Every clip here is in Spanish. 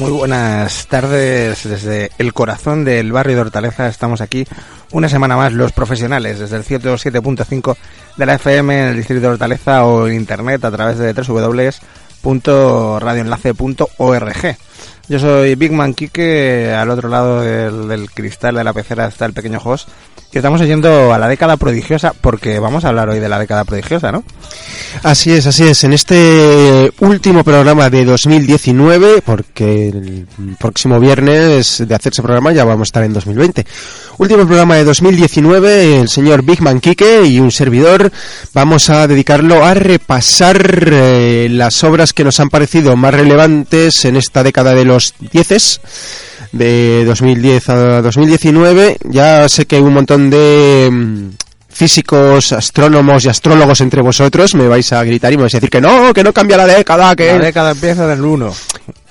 Muy buenas tardes desde el corazón del barrio de Hortaleza. Estamos aquí una semana más los profesionales desde el 107.5 de la FM en el distrito de Hortaleza o en internet a través de www.radioenlace.org. Yo soy Big Man Kike, al otro lado del, cristal de la pecera está el pequeño host. Y estamos yendo a la década prodigiosa porque vamos a hablar hoy de la década prodigiosa, ¿no? Así es, así es. En este último programa de 2019, porque el próximo viernes de hacerse programa ya vamos a estar en 2020. Último programa de 2019, el señor Big Man Kike y un servidor vamos a dedicarlo a repasar eh, las obras que nos han parecido más relevantes en esta década de los dieces de 2010 a 2019. Ya sé que hay un montón de mm, físicos, astrónomos y astrólogos entre vosotros me vais a gritar y me vais a decir que no, que no cambia la década, que La década empieza del 1.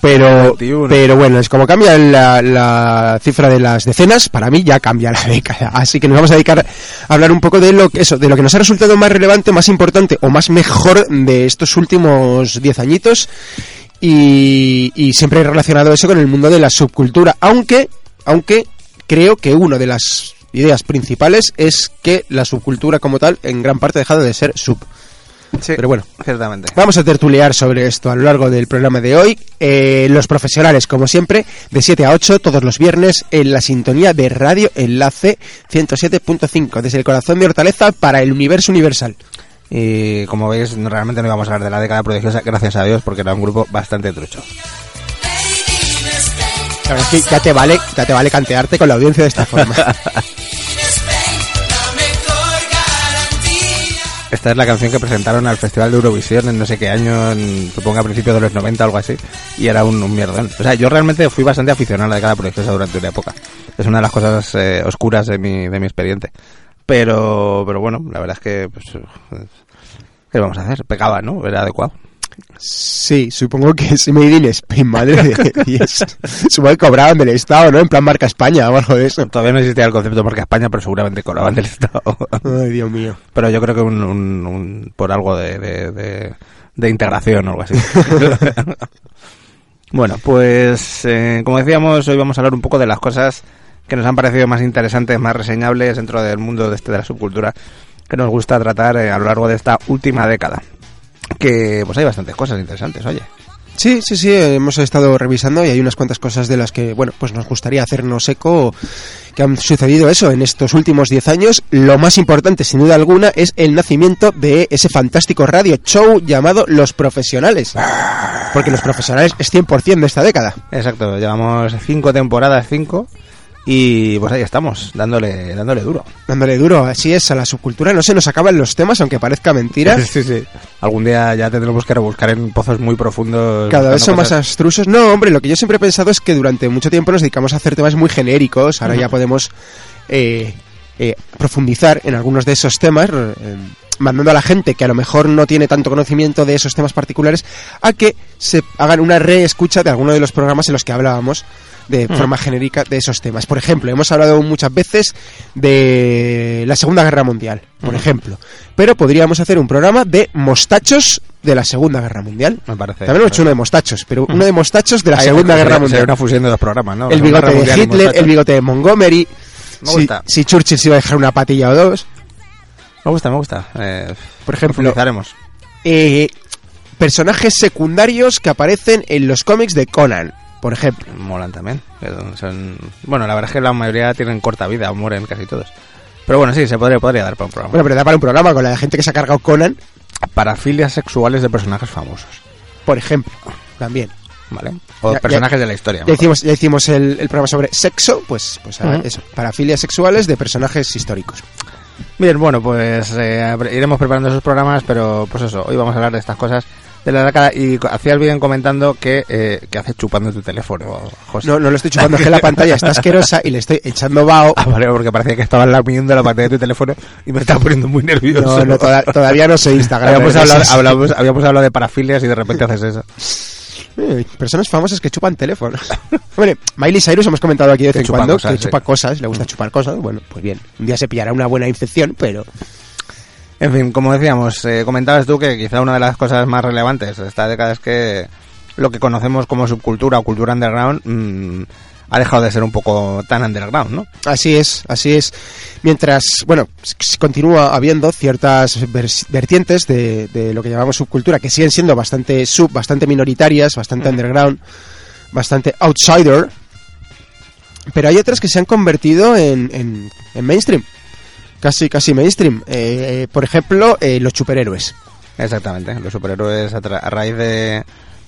Pero, 21. pero bueno, es como cambia la, la cifra de las decenas, para mí ya cambia la década. Así que nos vamos a dedicar a hablar un poco de lo que eso, de lo que nos ha resultado más relevante, más importante o más mejor de estos últimos 10 añitos. Y, y siempre he relacionado eso con el mundo de la subcultura. Aunque, aunque creo que una de las ideas principales es que la subcultura como tal en gran parte ha dejado de ser sub. Sí, Pero bueno, ciertamente. Vamos a tertulear sobre esto a lo largo del programa de hoy. Eh, los profesionales, como siempre, de 7 a 8 todos los viernes en la sintonía de Radio Enlace 107.5, desde el corazón de Hortaleza para el universo universal. Y como veis, realmente no íbamos a hablar de la década prodigiosa, gracias a Dios, porque era un grupo bastante trucho. Es que ya te vale, ya te vale cantearte con la audiencia de esta forma. Esta es la canción que presentaron al Festival de Eurovisión en no sé qué año, en- supongo a principios de los 90 o algo así, y era un, un mierdón. O sea, yo realmente fui bastante aficionado a la década prodigiosa durante una época. Es una de las cosas eh, oscuras de mi, de mi expediente. Pero, pero bueno, la verdad es que, pues, ¿qué vamos a hacer? Pegaba, ¿no? Era adecuado. Sí, supongo que es Made in Spain, madre de Dios. Supongo que cobraban del Estado, ¿no? En plan marca España o algo de eso. Todavía no existía el concepto marca España, pero seguramente cobraban del Estado. Ay, Dios mío. pero yo creo que un, un- un- por algo de, de, de- de integración o algo así. bueno, pues eh, como decíamos, hoy vamos a hablar un poco de las cosas que nos han parecido más interesantes, más reseñables dentro del mundo de, este, de la subcultura que nos gusta tratar eh, a lo largo de esta última década. Que pues hay bastantes cosas interesantes, oye. Sí, sí, sí, hemos estado revisando y hay unas cuantas cosas de las que, bueno, pues nos gustaría hacernos eco que han sucedido eso en estos últimos 10 años. Lo más importante, sin duda alguna, es el nacimiento de ese fantástico radio show llamado Los Profesionales. Porque Los Profesionales es 100% de esta década. Exacto, llevamos cinco temporadas, cinco, y pues ahí estamos, dándole, dándole duro. Dándole duro, así es, a la subcultura. No se nos acaban los temas, aunque parezca mentira. Sí, sí. Algún día ya tendremos que rebuscar en pozos muy profundos. Cada vez son más abstrusos. No, hombre, lo que yo siempre he pensado es que durante mucho tiempo nos dedicamos a hacer temas muy genéricos. Ahora ya podemos eh, eh, profundizar en algunos de esos temas, eh, mandando a la gente que a lo mejor no tiene tanto conocimiento de esos temas particulares a que se hagan una reescucha de alguno de los programas en los que hablábamos de forma genérica de esos temas. Por ejemplo, hemos hablado muchas veces de la Segunda Guerra Mundial, por ejemplo. Pero podríamos hacer un programa de mostachos de la Segunda Guerra Mundial. Me parece. También hemos hecho uno de mostachos, pero uno de mostachos de la Ahí Segunda sería- Guerra sería Mundial. una fusión de dos programas, ¿no? El bigote de Hitler, el bigote de Montgomery. Me Si, gusta. si Churchill se iba a dejar una patilla o dos. Me gusta, me gusta. Eh, Por ejemplo, eh, personajes secundarios que aparecen en los cómics de Conan, por ejemplo. Molan también. son- Bueno, la verdad es que la mayoría tienen corta vida, mueren casi todos. Pero bueno, sí, se podría, podría dar para un programa. Bueno, pero da para un programa con la gente que se ha cargado Conan, Parafilias sexuales de personajes famosos. por ejemplo. También. ¿Vale? O Ya- personajes ya- de la historia. Ya hicimos, ya hicimos el, el programa sobre sexo, pues, pues ah, eso, parafilias sexuales de personajes históricos. Bien, bueno, pues eh, iremos preparando esos programas, pero pues eso, hoy vamos a hablar de estas cosas de la década y hacías bien comentando que, eh, que haces chupando tu teléfono, José. No, no lo estoy chupando, es que la pantalla está asquerosa y le estoy echando vaho. Ah, vale, porque parecía que estabas lamiendo la pantalla de tu teléfono y me estaba poniendo muy nervioso. No, no, toda- todavía no soy Instagram. habíamos, hablado, Esas- hablamos- habíamos hablado de parafilias y de repente haces eso. Eh, Personas famosas que chupan teléfonos. Hombre, Miley Cyrus hemos comentado aquí de vez en cuando cosas, que sí. chupa cosas, le gusta chupar cosas. Bueno, pues bien, un día se pillará una buena infección, pero En fin, como decíamos, eh, comentabas tú que quizá una de las cosas más relevantes de esta década es que lo que conocemos como subcultura o cultura underground mm, ha dejado de ser un poco tan underground, ¿no? así es, así es. Mientras, bueno, continúa habiendo ciertas vertientes de, de lo que llamamos subcultura que siguen siendo bastante sub, bastante minoritarias, bastante underground, bastante outsider. Pero hay otras que se han convertido en, en- en mainstream. Casi, casi mainstream. Eh, eh, por ejemplo, eh, los superhéroes. Exactamente, los superhéroes a, a raíz de,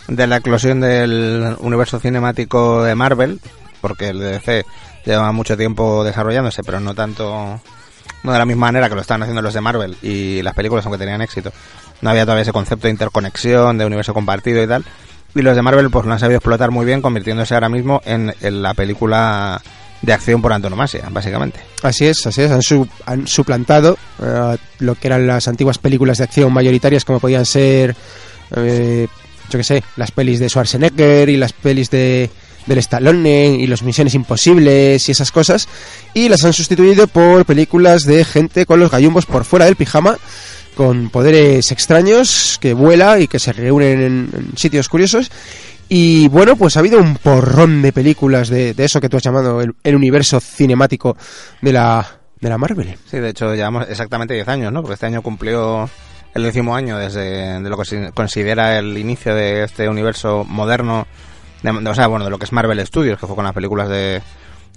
de la eclosión del universo cinemático de Marvel, porque el DC lleva mucho tiempo desarrollándose, pero no tanto, no de la misma manera que lo estaban haciendo los de Marvel y las películas, aunque tenían éxito. No había todavía ese concepto de interconexión, de universo compartido y tal. Y los de Marvel pues lo han sabido explotar muy bien, convirtiéndose ahora mismo en, en la película de acción por antonomasia, básicamente. Así es, así es. Han, su- han suplantado eh, lo que eran las antiguas películas de acción mayoritarias, como podían ser eh, yo qué sé, las pelis de Schwarzenegger y las pelis de del Stallone y los Misiones Imposibles y esas cosas y las han sustituido por películas de gente con los gallumbos por fuera del pijama con poderes extraños que vuela y que se reúnen en, sitios curiosos y bueno, pues ha habido un porrón de películas de, de eso que tú has llamado el, el universo cinemático de la, de la Marvel. Sí, de hecho llevamos exactamente 10 años, ¿no? Porque este año cumplió el décimo año desde de lo que se considera el inicio de este universo moderno, de, o sea, bueno, de lo que es Marvel Studios, que fue con las películas de,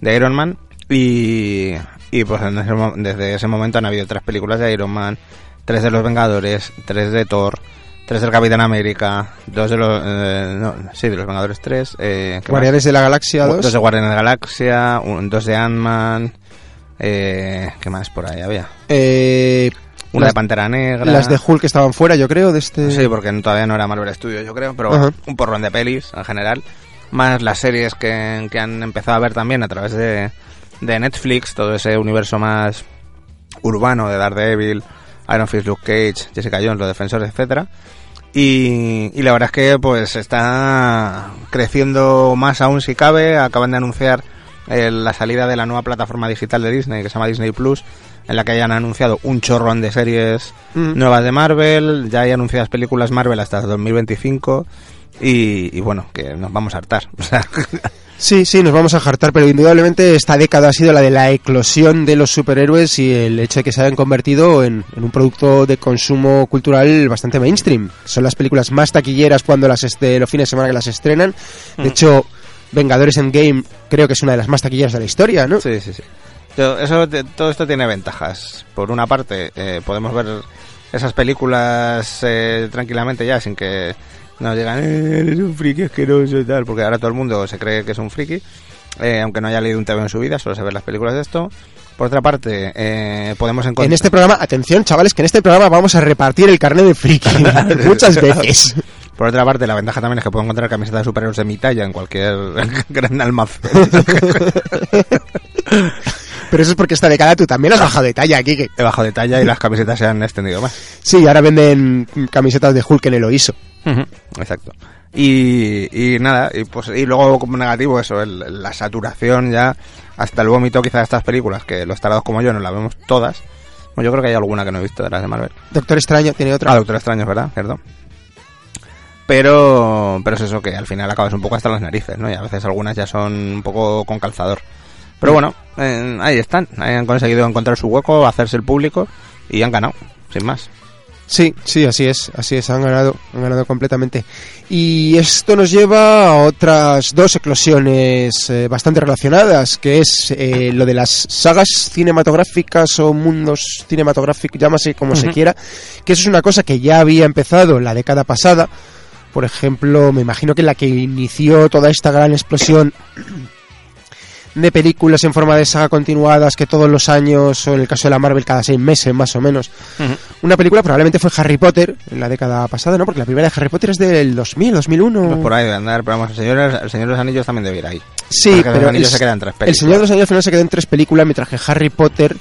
de Iron Man. Y, y pues en ese desde ese momento han habido tres películas de Iron Man, tres de los Vengadores, tres de Thor, tres del Capitán América, dos de los... eh, no, sí, de los Vengadores tres. Eh. Guardianes de la Galaxia 2. Dos de Guardianes de la Galaxia, un- dos de Ant-Man. Eh, ¿Qué más por ahí había? eh, Una las, de Pantera Negra. las de Hulk estaban fuera, yo creo, de este... Sí, porque todavía no era Marvel Studios, yo creo, pero Ajá. un porrón de pelis en general. Más las series que, que han empezado a ver también a través de, de Netflix, todo ese universo más urbano de Daredevil, Iron Fist, Luke Cage, Jessica Jones, los defensores, etcétera. Y, y la verdad es que pues está creciendo más aún si cabe. Acaban de anunciar eh, la salida de la nueva plataforma digital de Disney que se llama Disney Plus, en la que hayan anunciado un chorrón de series Mm. nuevas de Marvel, ya hay anunciadas películas Marvel hasta 2025 y, y bueno, que nos vamos a hartar. O sea, Sí, sí, nos vamos a jartar, pero indudablemente esta década ha sido la de la eclosión de los superhéroes y el hecho de que se hayan convertido en, en un producto de consumo cultural bastante mainstream. Son las películas más taquilleras cuando las este, los fines de semana que las estrenan. De hecho, Vengadores Endgame creo que es una de las más taquilleras de la historia, ¿no? sí, sí, sí. Eso, todo esto tiene ventajas. Por una parte, eh, podemos ver esas películas eh, tranquilamente ya sin que nos digan, "Eh, eres un friki asqueroso y tal, porque ahora todo el mundo se cree que es un friki, eh, aunque no haya leído un TV en su vida, solo se ve las películas de esto. Por otra parte, eh, podemos encontrar... En este programa, atención chavales, que en este programa vamos a repartir el carnet de friki muchas veces. Por otra parte, la ventaja también es que puedo encontrar camisetas de superhéroes de mi talla en cualquier gran almacén. Pero eso es porque esta década tú también has bajado de talla aquí. Que... He bajado de talla y las camisetas se han extendido más. Sí, ahora venden camisetas de Hulk en el Oiso. Exacto. Y, y nada, y pues y luego como negativo eso, el- la saturación ya hasta el vómito quizá de estas películas, que los tarados como yo no las vemos todas. Bueno, yo creo que hay alguna que no he visto de las de Marvel. Doctor Extraño tiene otra. Ah, Doctor Extraño, verdad, cierto. Pero, pero es eso que al final acabas un poco hasta las narices, ¿no? Y a veces algunas ya son un poco con calzador. Pero bueno, eh, ahí están. Ahí han conseguido encontrar su hueco, hacerse el público y han ganado, sin más. Sí, sí, así es, así es, han ganado, han ganado completamente. Y esto nos lleva a otras dos eclosiones eh, bastante relacionadas, que es eh, lo de las sagas cinematográficas o mundos cinematográficos, llámase como se quiera, que eso es una cosa que ya había empezado la década pasada. Por ejemplo, me imagino que la que inició toda esta gran explosión de películas en forma de saga continuadas que todos los años, o en el caso de la Marvel cada seis meses más o menos, una película probablemente fue Harry Potter en la década pasada, ¿no? Porque la primera de Harry Potter es del 2000, 2001. Pues por ahí de andar, pero vamos, el Señor, el Señor de los Anillos también debe ir ahí. Sí, Porque los pero anillos el, se quedan tres el películas. Señor de los Anillos al final se quedó en tres películas, mientras que Harry Potter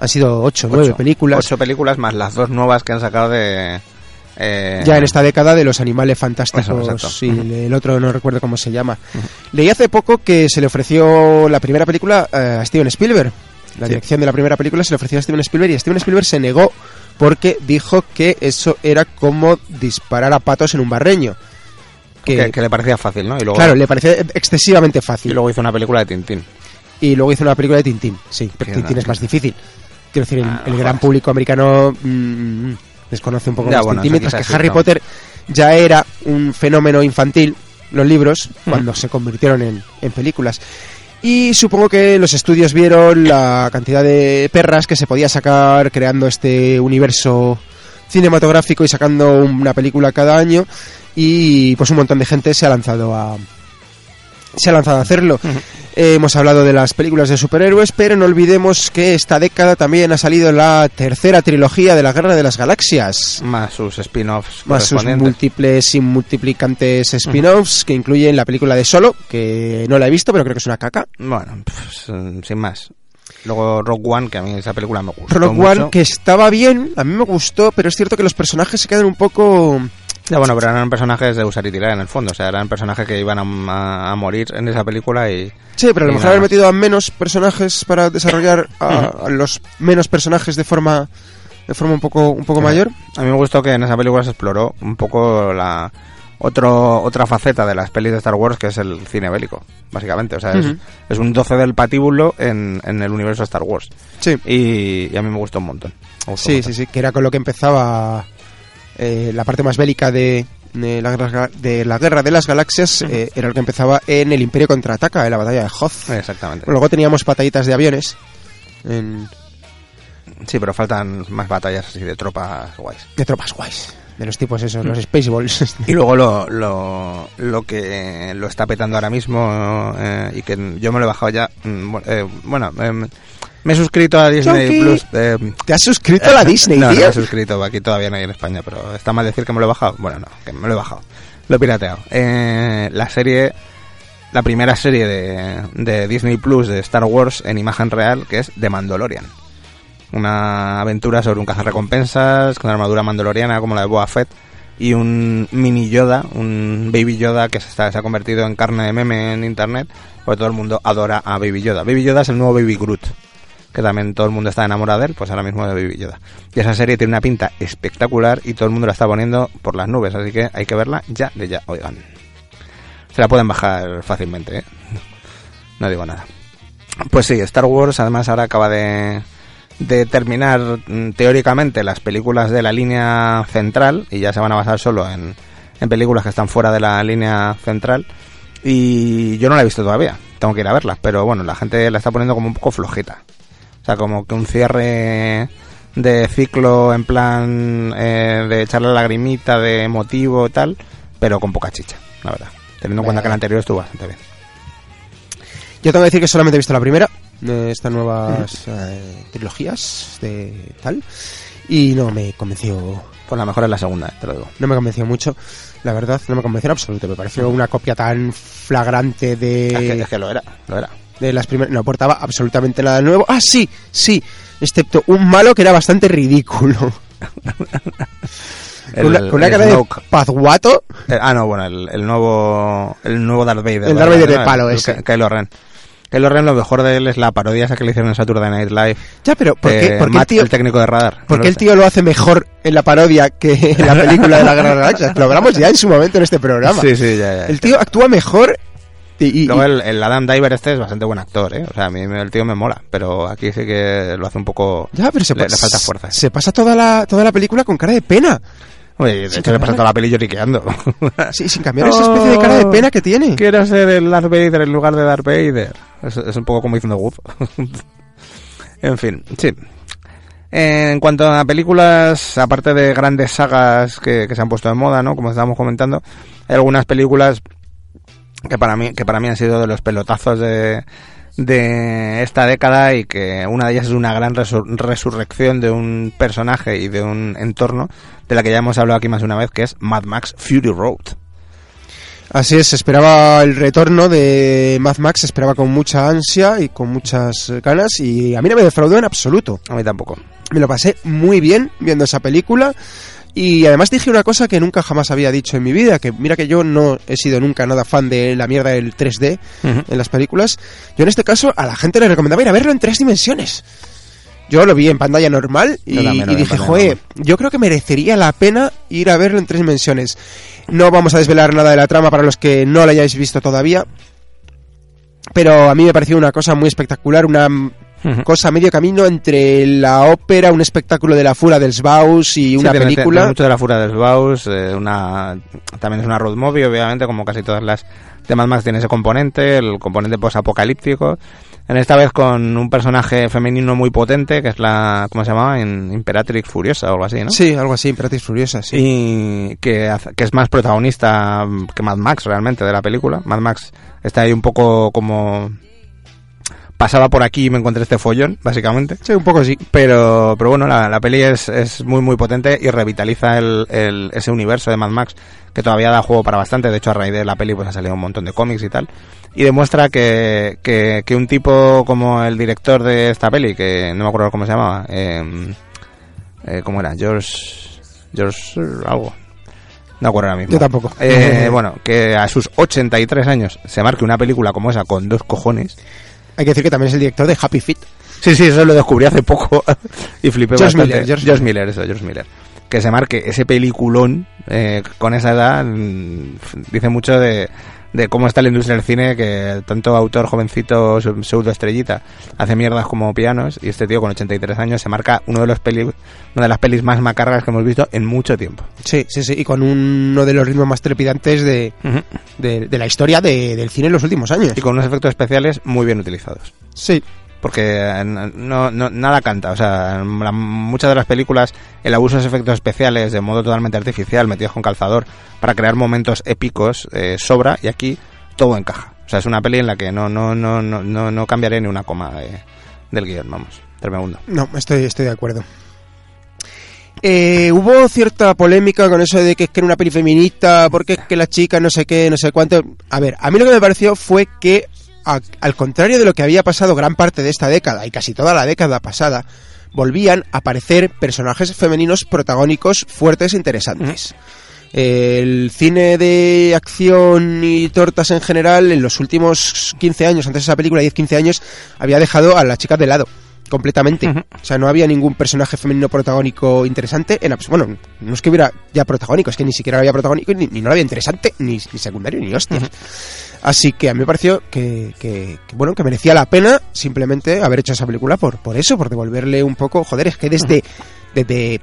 han sido ocho, nueve Ocho. películas. Ocho películas más las dos nuevas que han sacado de... eh, Ya en esta década de los animales fantásticos. Eso, exacto. sí, el otro no recuerdo cómo se llama. Leí hace poco que se le ofreció la primera película eh, a Steven Spielberg. La Sí. dirección de la primera película se le ofreció a Steven Spielberg y Steven Spielberg se negó porque dijo que eso era como disparar a patos en un barreño. Que, que, que le parecía fácil, ¿no? Y luego, claro, le parecía excesivamente y fácil. luego hizo una película de Tintín. Y luego hizo una película de Tintín, sí, pero Tintín no, es más difícil. Quiero decir, el, Ah, el gran público americano mm, desconoce un poco Ya, más bueno, eso mientras que Harry ¿no? Potter ya era un fenómeno infantil, los libros, cuando se convirtieron en, en películas. Y supongo que los estudios vieron la cantidad de perras que se podía sacar creando este universo cinematográfico y sacando una película cada año y pues un montón de gente se ha lanzado a se ha lanzado a hacerlo. Eh, hemos hablado de las películas de superhéroes, pero no olvidemos que esta década también ha salido la tercera trilogía de la Guerra de las Galaxias. Más sus spin-offs Más sus múltiples y multiplicantes spin-offs que incluyen la película de Solo, que no la he visto, pero creo que es una caca. Bueno, pues, sin más. Luego Rogue One, que a mí esa película me gustó Rogue mucho. One, que estaba bien, a mí me gustó, pero es cierto que los personajes se quedan un poco Ya, bueno, pero eran personajes de usar y tirar en el fondo. O sea, eran personajes que iban a, a- a morir en esa película y. Sí, pero a lo mejor haber metido a menos personajes para desarrollar a, a los menos personajes de forma de forma un poco un poco mayor. A mí me gustó que en esa película se exploró un poco la otro, otra faceta de las pelis de Star Wars, que es el cine bélico, básicamente. O sea, es, un 12 del patíbulo en, en el universo de Star Wars. Sí. Y, y a mí me gustó un montón. Gustó Sí, un sí, sí, que era con lo que empezaba eh, la parte más bélica de, de, la, guerra- de la guerra de las galaxias, eh, era lo que empezaba en el Imperio contraataca, en la batalla de Hoth. Exactamente. Luego teníamos batallitas de aviones. En, Sí, pero faltan más batallas así de tropas guays. de tropas guays. De los tipos esos, los Spaceballs. Y luego lo, lo, lo que lo está petando ahora mismo eh, y que yo me lo he bajado ya. mm, eh, bueno, em, me he suscrito a Disney. Plus. eh, ¿Te has suscrito a la Disney, no, no tío? me he suscrito, aquí todavía no hay en España, pero está mal decir que me lo he bajado. Bueno, no, que me lo he bajado. Lo he pirateado. Eh, la serie, la primera serie de, de Disney Plus de Star Wars en imagen real, que es The Mandalorian. Una aventura sobre un cazarrecompensas con armadura mandaloriana como la de Boba Fett y un mini Yoda, un Baby Yoda que se, está, se ha convertido en carne de meme en internet, porque todo el mundo adora a Baby Yoda. Baby Yoda es el nuevo Baby Groot, que también todo el mundo está enamorado de él, pues ahora mismo de Baby Yoda. Y esa serie tiene una pinta espectacular y todo el mundo la está poniendo por las nubes, así que hay que verla ya de ya, oigan. Se la pueden bajar fácilmente, ¿eh? No digo nada. Pues sí, Star Wars además ahora acaba de, terminar mm, teóricamente las películas de la línea central y ya se van a basar solo en, en películas que están fuera de la línea central. Y yo no la he visto todavía, tengo que ir a verla, pero bueno, la gente la está poniendo como un poco flojita. O sea, como que un cierre de ciclo en plan eh, de echarle la lagrimita de emotivo y tal, pero con poca chicha, la verdad. Teniendo en cuenta que el anterior estuvo bastante bien. Yo tengo que decir que solamente he visto la primera de estas nuevas eh, trilogías de tal y no me convenció Pues la mejor es la segunda, eh, te lo digo. no me convenció mucho la verdad no me convenció en absoluto me pareció una copia tan flagrante Es que, de, es que lo era, lo era. De las primeras no aportaba absolutamente nada nuevo ah sí sí excepto un malo que era bastante ridículo con una, con una el cara de pazguato Eh, ah, no, bueno, el, el nuevo el nuevo Darth Vader. El. Darth Vader de palo El ese. Ky- Kylo Ren. Kylo Ren, lo mejor de él es la parodia esa que le hicieron en Saturday Night Live. ya pero ¿por qué, de por qué el tío el técnico de radar. ¿Por No qué lo el tío lo hace mejor en la parodia que en la película de la Guerra de Galaxias? Lo hablamos ya en su momento en este programa. Sí, sí, ya, ya. El tío actúa mejor y, y- Luego el, el Adam Diver este es bastante buen actor, ¿eh? O sea, a mí me- el tío me mola, pero aquí sí que lo hace un poco... ya, pero se, le, le falta fuerza. se pasa toda la, toda la película con cara de pena. Oye, de hecho le pasa toda la peli lloriqueando. Sí, sin cambiar esa especie de cara de pena que tiene. Quiero ser el Darth Vader en lugar de Darth Vader. Es, es un poco como diciendo Wood. en fin, sí. En cuanto a películas, aparte de grandes sagas que, que se han puesto de moda, ¿no? Como estábamos comentando, hay algunas películas que para mí, que para mí han sido de los pelotazos de, de esta década y que una de ellas es una gran resur- resurrección de un personaje y de un entorno de la que ya hemos hablado aquí más de una vez, que es Mad Max Fury Road. Así es, se esperaba el retorno de Mad Max, se esperaba con mucha ansia y con muchas ganas y a mí no me defraudó en absoluto. A mí tampoco. Me lo pasé muy bien viendo esa película y además dije una cosa que nunca jamás había dicho en mi vida, que mira que yo no he sido nunca nada fan de la mierda del 3D Ujú. en las películas. Yo en este caso a la gente le recomendaba ir a verlo en tres dimensiones. Yo lo vi en pantalla normal y, dije, joder, normal". yo creo que merecería la pena ir a verlo en tres dimensiones. No vamos a desvelar nada de la trama para los que no la hayáis visto todavía, pero a mí me pareció una cosa muy espectacular, una Cosa medio camino entre la ópera, un espectáculo de la Fura del Sbaus y una Sí, película. tiene mucho de la fura del Baus, eh, una, también es una road movie, obviamente, como casi todas las de Mad Max tiene ese componente, el componente posapocalíptico. En esta vez con un personaje femenino muy potente, que es la, ¿cómo se llamaba? In- Imperatrix Furiosa o algo así, ¿no? Sí, algo así, Imperatriz Furiosa, sí. Y que, que es más protagonista que Mad Max realmente de la película. Mad Max está ahí un poco como... Pasaba por aquí y me encontré este follón, básicamente. Sí, un poco sí. Pero, pero bueno, la, la peli es, es muy muy potente y revitaliza el, el- ese universo de Mad Max que todavía da juego para bastante. De hecho, a raíz de la peli pues ha salido un montón de cómics y tal. Y demuestra que, que, que un tipo como el director de esta peli, que no me acuerdo cómo se llamaba, eh, eh, ¿cómo era? George... George... algo. No acuerdo ahora mismo. Yo tampoco. Eh, bueno, que a sus 83 años se marque una película como esa con dos cojones. Hay que decir que también es el director de Happy Feet. Sí, sí, eso lo descubrí hace poco y flipé George bastante. Miller, George George Miller, eso, George Miller. Que se marque ese peliculón eh, con esa edad mm, dice mucho de, de cómo está la industria del cine, que tanto autor jovencito, pseudo estrellita, hace mierdas como pianos y este tío con 83 años se marca uno de los peli, una de las pelis más macarras que hemos visto en mucho tiempo. Sí, sí, sí. Y con uno de los ritmos más trepidantes de, de, de la historia de- del cine en los últimos años. Y con unos efectos especiales muy bien utilizados. Sí. Porque eh, no, nada canta. O sea, muchas de las películas, el abuso de efectos especiales de modo totalmente artificial, metidos con calzador, para crear momentos épicos, eh, sobra, y aquí todo encaja. O sea, es una peli en la que no, no, no, no, no, no cambiaré ni una coma de- del guion, vamos. Tremendo. No, estoy, estoy de acuerdo. Eh, hubo cierta polémica con eso de que es que era una peli feminista, porque es que la chica no sé qué, no sé cuánto. A ver, a mí lo que me pareció fue que, a- al contrario de lo que había pasado gran parte de esta década y casi toda la década pasada, volvían a aparecer personajes femeninos protagónicos fuertes e interesantes. El cine de acción y tortas en general, en los últimos 15 años, antes de esa película, 10-15 años, había dejado a las chicas de lado. Completamente. O sea, no había ningún personaje femenino protagónico interesante. En, bueno, no es que hubiera ya protagónico, es que ni siquiera había protagónico, ni, ni no había interesante, ni, ni secundario, ni hostias. Así que a mí me pareció que, que- que, bueno, que merecía la pena simplemente haber hecho esa película por, por eso, por devolverle un poco. Joder, es que desde. desde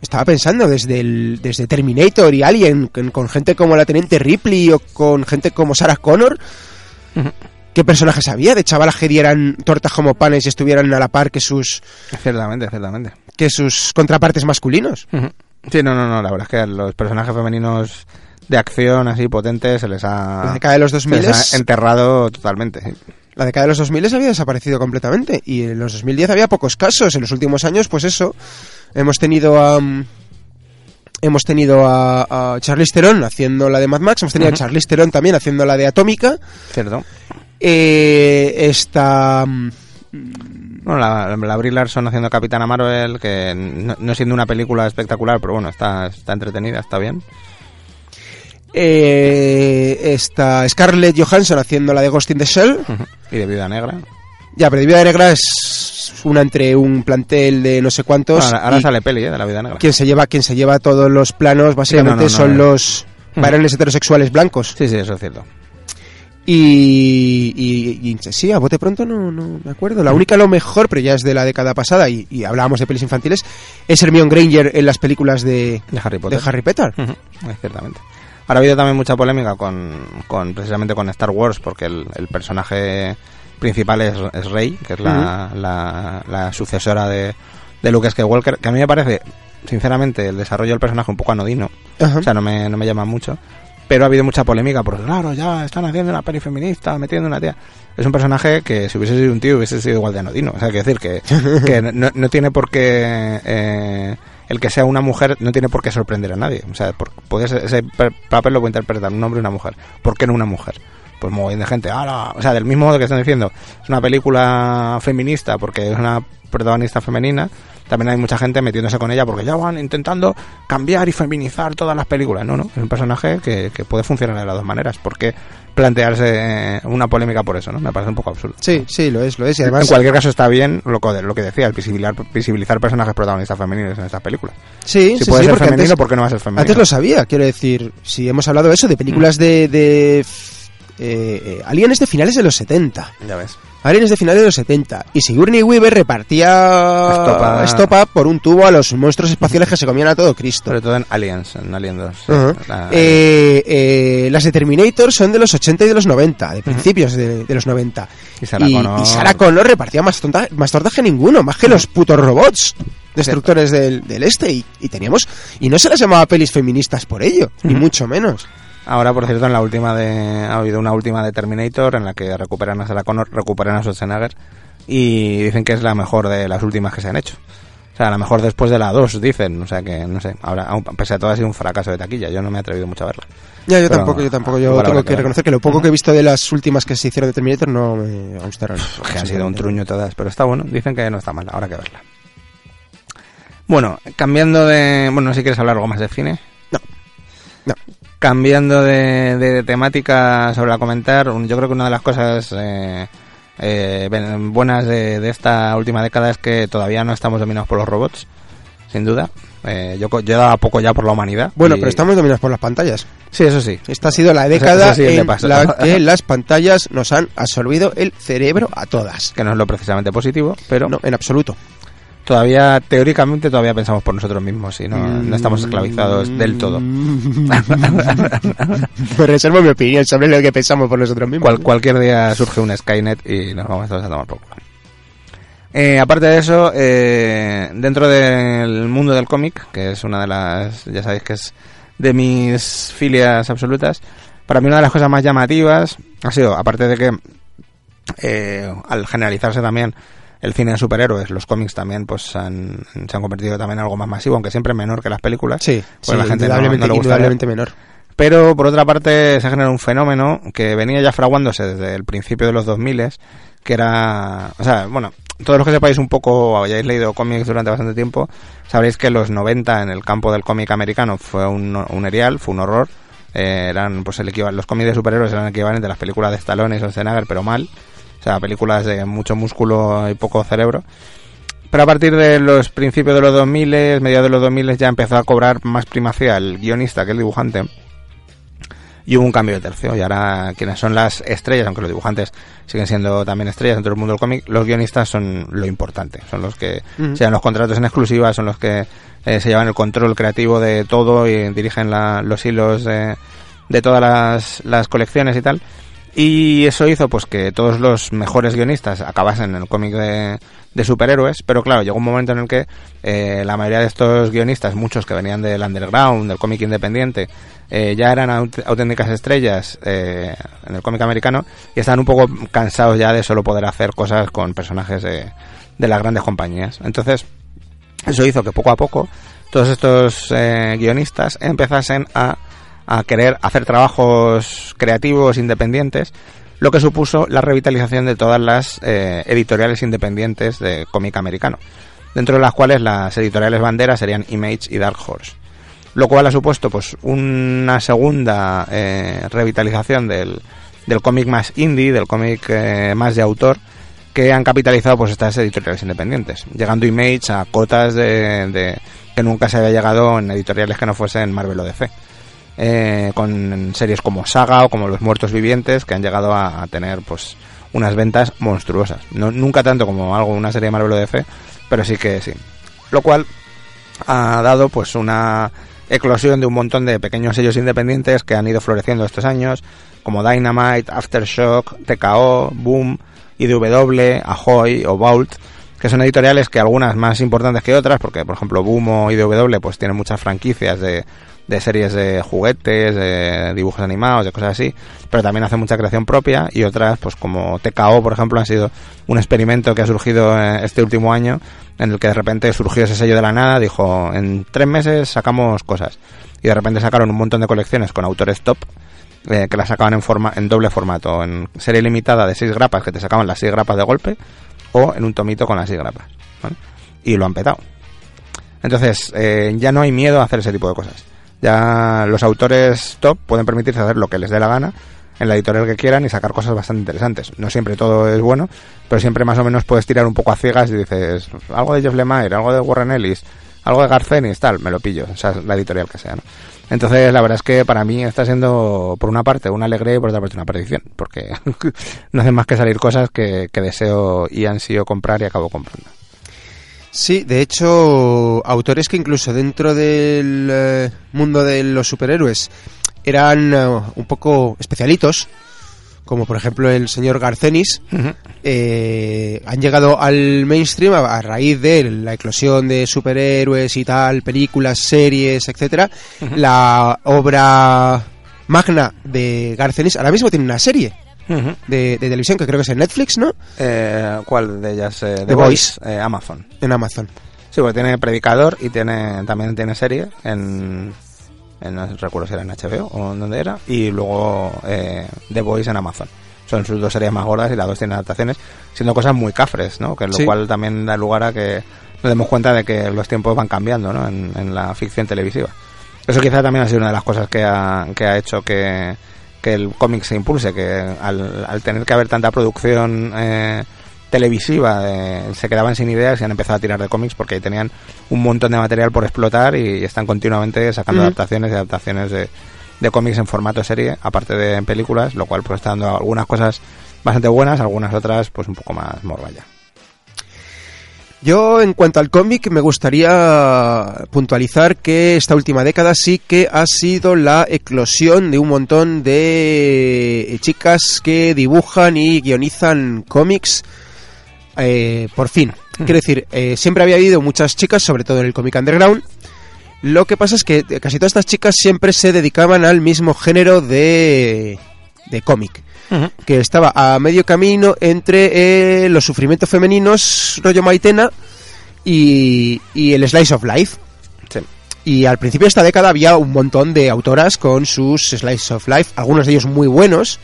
estaba pensando desde el, desde Terminator y Alien, con, con gente como la Teniente Ripley o con gente como Sarah Connor. ¿Qué personajes había de chavalas que dieran tortas como panes y estuvieran a la par que sus, Ciertamente, ciertamente. que sus contrapartes masculinos? Sí, no, no, no, la verdad es que los personajes femeninos de acción así potentes se les ha, La década de los se 2000 les ha enterrado totalmente. sí. La década de los 2000 había desaparecido completamente y en los 2010 había pocos casos. En los últimos años, pues eso, hemos tenido a... mm, Hemos tenido a, a Charlize Theron haciendo la de Mad Max, hemos tenido a Charlize Theron también haciendo la de Atómica. Cierto. Eh, esta... mm, Bueno, la, la Brie Larson haciendo Capitana Marvel, que no, no siendo una película espectacular, pero bueno, está, está entretenida, está bien. Eh, esta Scarlett Johansson haciendo la de Ghost in the Shell. Y de Viuda Negra. Ya, pero Vida Negra es una entre un plantel de no sé cuántos. Bueno, ahora sale peli ¿eh? de la Viuda Negra. quien se lleva quien se lleva todos los planos básicamente no, no, son no. los varones heterosexuales blancos. Sí, sí, eso es cierto. Y, y- y sí, a bote pronto no, no me acuerdo. La única, lo mejor, pero ya es de la década pasada y, y hablábamos de pelis infantiles, es Hermione Granger en las películas de, De Harry Potter. de Harry Potter. Ujú, eh, ciertamente. Ahora ha habido también mucha polémica con, con precisamente con Star Wars, porque el, el personaje principal es, es Rey, que es la, la, la sucesora de, de Luke Skywalker, que a mí me parece, sinceramente, el desarrollo del personaje un poco anodino, o sea, no me, no me llama mucho. Pero ha habido mucha polémica porque, claro, ya están haciendo una peli feminista, metiendo una tía. Es un personaje que si hubiese sido un tío hubiese sido igual de anodino. O sea, que decir que, que no, no tiene por qué... eh, el que sea una mujer no tiene por qué sorprender a nadie. O sea, por- puede ser- ese papel lo puede interpretar un hombre y una mujer. ¿Por qué no una mujer? Pues muy de gente. "Ala". O sea, del mismo modo que están diciendo, es una película feminista porque es una protagonista femenina. También hay mucha gente metiéndose con ella porque ya van intentando cambiar y feminizar todas las películas. No, no. Es un personaje que, que puede funcionar de las dos maneras. ¿Por qué plantearse eh, una polémica por eso? no Me parece un poco absurdo. Sí, sí, lo es, lo es. Y en además, cualquier caso está bien lo que, lo que decía, el visibilizar, visibilizar personajes protagonistas femeninos en estas películas. sí, Si sí, puede sí, ser femenino, antes- ¿por qué no va a ser femenino? Antes lo sabía, quiero decir, si hemos hablado de eso, de películas de, de eh, eh, Alienes de finales de los 70. Ya ves. Alienes de finales de los 70. Y Sigourney Weaver repartía Estopa. estopa por un tubo a los monstruos espaciales que se comían a todo Cristo. Sobre todo en Aliens, en Alien 2. sí. Ajá. La- Eh, eh, las de Terminator son de los 80 y de los 90, de principios de, de los 90. Y Sarah Connor. y Sarah Connor repartía más, tonta, más tortas que ninguno, más que los putos robots destructores del, del este. Y, y teníamos. Y no se las llamaba pelis feministas por ello, ni mucho menos. Ahora, por cierto, en la última de... Ha habido una última de Terminator en la que recuperan a Sarah Connor, recuperan a Schwarzenegger y dicen que es la mejor de las últimas que se han hecho. O sea, la mejor después de la 2, dicen. O sea que, no sé, ahora, aun pese a todo, ha sido un fracaso de taquilla. Yo no me he atrevido mucho a verla. Ya, yo Pero, tampoco, yo tampoco. Yo tengo que que reconocer que lo poco que he visto de las últimas que se hicieron de Terminator no me gustaron. Que han sido un truño todas, pero está bueno. Dicen que no está mal, habrá que verla. Bueno, cambiando de... Bueno, si quieres hablar algo más de cine. No. No. Cambiando de, de temática sobre la comentar, un- yo creo que una de las cosas eh, eh, buenas de, de esta última década es que todavía no estamos dominados por los robots, sin duda. Eh, yo, yo daba poco ya por la humanidad. Bueno, y- pero estamos dominados por las pantallas. Sí, eso sí. Esta ha sido la década eso sí le en la que las pantallas nos han absorbido el cerebro a todas. Que no es lo precisamente positivo, pero No, en absoluto. Todavía, teóricamente, todavía pensamos por nosotros mismos y no, no estamos esclavizados del todo. Me reservo mi opinión sobre lo que pensamos por nosotros mismos. Cual- cualquier día surge un Skynet y nos vamos todos a tomar por culo. Eh, aparte de eso, eh, dentro del mundo del cómic, que es una de las, ya sabéis que es de mis filias absolutas, para mí una de las cosas más llamativas ha sido, aparte de que eh, al generalizarse también el cine de superhéroes, los cómics también pues han- se han convertido también en algo más masivo, aunque siempre menor que las películas. Sí, Pues sí, la gente no- le gusta menor. Pero por otra parte se ha generado un fenómeno que venía ya fraguándose desde el principio de los 2000 que era, o sea, bueno, todos los que sepáis un poco o hayáis leído cómics durante bastante tiempo, sabréis que los 90 en el campo del cómic americano fue un, un erial, fue un horror. Eh, eran pues el los cómics de superhéroes eran el equivalente a las películas de Stallone y Schwarzenegger, pero mal. Sea, películas de mucho músculo y poco cerebro. Pero a partir de los principios de los 2000, mediados de los 2000 ya empezó a cobrar más primacía el guionista que el dibujante. Y hubo un cambio de tercio. Y ahora quienes son las estrellas, aunque los dibujantes siguen siendo también estrellas dentro del mundo del cómic, los guionistas son lo importante. Son los que Ujú. se dan los contratos en exclusiva, son los que eh, se llevan el control creativo de todo y dirigen la- los hilos de, de todas las, las colecciones y tal. Y eso hizo pues que todos los mejores guionistas acabasen en el cómic de, superhéroes, pero claro, llegó un momento en el que eh, la mayoría de estos guionistas, muchos que venían del underground, del cómic independiente, eh, ya eran aut- auténticas estrellas eh, en el cómic americano y estaban un poco cansados ya de solo poder hacer cosas con personajes de, de las grandes compañías. Entonces, eso hizo que poco a poco todos estos eh, guionistas empezasen a, a querer hacer trabajos creativos independientes, lo que supuso la revitalización de todas las eh, editoriales independientes de cómic americano, dentro de las cuales las editoriales banderas serían Image y Dark Horse. Lo cual ha supuesto pues una segunda eh, revitalización del, del cómic más indie, del cómic eh, más de autor, que han capitalizado pues estas editoriales independientes, llegando Image a cotas de, de- que nunca se había llegado en editoriales que no fuesen Marvel o DC. Eh, con series como Saga o como Los Muertos Vivientes que han llegado a, tener pues unas ventas monstruosas. No, nunca tanto como algo una serie de Marvel o DC, pero sí que sí. Lo cual ha dado pues una eclosión de un montón de pequeños sellos independientes que han ido floreciendo estos años, como Dynamite, Aftershock, TKO, Boom, IDW, Ahoy o Vault, que son editoriales que algunas más importantes que otras, porque por ejemplo Boom o IDW pues tienen muchas franquicias de, de series de juguetes, de dibujos animados, de cosas así, pero también hacen mucha creación propia y otras pues como TKO por ejemplo han sido un experimento que ha surgido eh, este último año en el que de repente surgió ese sello de la nada, dijo en tres meses sacamos cosas y de repente sacaron un montón de colecciones con autores top eh, que las sacaban en forma en doble formato, en serie limitada de seis grapas que te sacaban las seis grapas de golpe o en un tomito con las seis grapas ¿vale? y lo han petado. Entonces eh, ya no hay miedo a hacer ese tipo de cosas. Ya los autores top pueden permitirse hacer lo que les dé la gana en la editorial que quieran y sacar cosas bastante interesantes. No siempre todo es bueno, pero siempre más o menos puedes tirar un poco a ciegas y dices algo de Jeff Lemire, algo de Warren Ellis, algo de Garcenis, tal, me lo pillo, o sea, la editorial que sea, ¿no? Entonces, la verdad es que para mí está siendo, por una parte, una alegría y por otra parte una perdición, porque no hacen más que salir cosas que, que deseo y ansío comprar y acabo comprando. Sí, de hecho, autores que incluso dentro del eh, mundo de los superhéroes eran eh, un poco especialitos, como por ejemplo el señor Garcenis, eh, han llegado al mainstream a, a raíz de la eclosión de superhéroes y tal, películas, series, etcétera. La obra magna de Garcenis ahora mismo tiene una serie de, de televisión que creo que es en Netflix, ¿no? Eh, ¿Cuál de ellas? Eh, The Voice. Eh, Amazon. En Amazon. Sí, porque tiene Predicador y tiene también tiene serie en, en no recuerdo si era en HBO o en dónde era y luego eh, The Voice en Amazon. Son sus dos series más gordas y las dos tienen adaptaciones, siendo cosas muy cafres, ¿no? Que lo Sí. cual también da lugar a que nos demos cuenta de que los tiempos van cambiando ¿no? en, en la ficción televisiva. Eso quizá también ha sido una de las cosas que ha, que ha hecho que, que el cómic se impulse, que al, al tener que haber tanta producción eh, televisiva eh, se quedaban sin ideas y han empezado a tirar de cómics porque ahí tenían un montón de material por explotar y, están continuamente sacando adaptaciones y adaptaciones de, de cómics en formato serie, aparte de en películas, lo cual pues está dando algunas cosas bastante buenas, algunas otras pues un poco más morvalla. Yo, en cuanto al cómic, me gustaría puntualizar que esta última década sí que ha sido la eclosión de un montón de chicas que dibujan y guionizan cómics. eh, por fin. Quiero decir, eh, siempre había habido muchas chicas, sobre todo en el cómic underground. Lo que pasa es que casi todas estas chicas siempre se dedicaban al mismo género de, de cómic que estaba a medio camino entre eh, los sufrimientos femeninos, rollo Maitena, y, y el Slice of Life. Sí. Y al principio de esta década había un montón de autoras con sus Slice of Life, algunos de ellos muy buenos,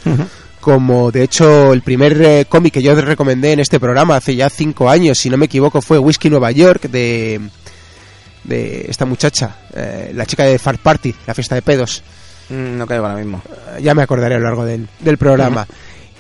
como de hecho el primer eh, cómic que yo recomendé en este programa hace ya cinco años, si no me equivoco, fue Whiskey Nueva York de, de esta muchacha, eh, la chica de Fart Party, la fiesta de pedos. Mm, No caigo ahora mismo. Eh, ya me acordaré a lo largo del, del programa.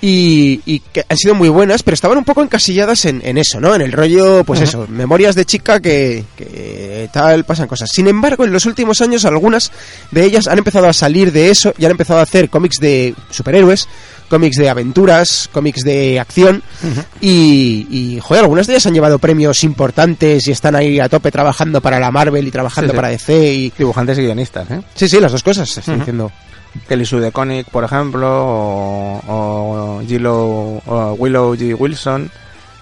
Y, y que han sido muy buenas, pero estaban un poco encasilladas en, en eso, ¿no? En el rollo, pues eso, memorias de chica que, que tal, pasan cosas. Sin embargo, en los últimos años algunas de ellas han empezado a salir de eso y han empezado a hacer cómics de superhéroes, cómics de aventuras, cómics de acción y, y, joder, algunas de ellas han llevado premios importantes y están ahí a tope trabajando para la Marvel y trabajando Sí, sí. para DC y... Dibujantes y guionistas, ¿eh? Sí, sí, las dos cosas, estoy diciendo. Kelly Sue de Connick, por ejemplo, o, o Gillo- o Willow G. Wilson,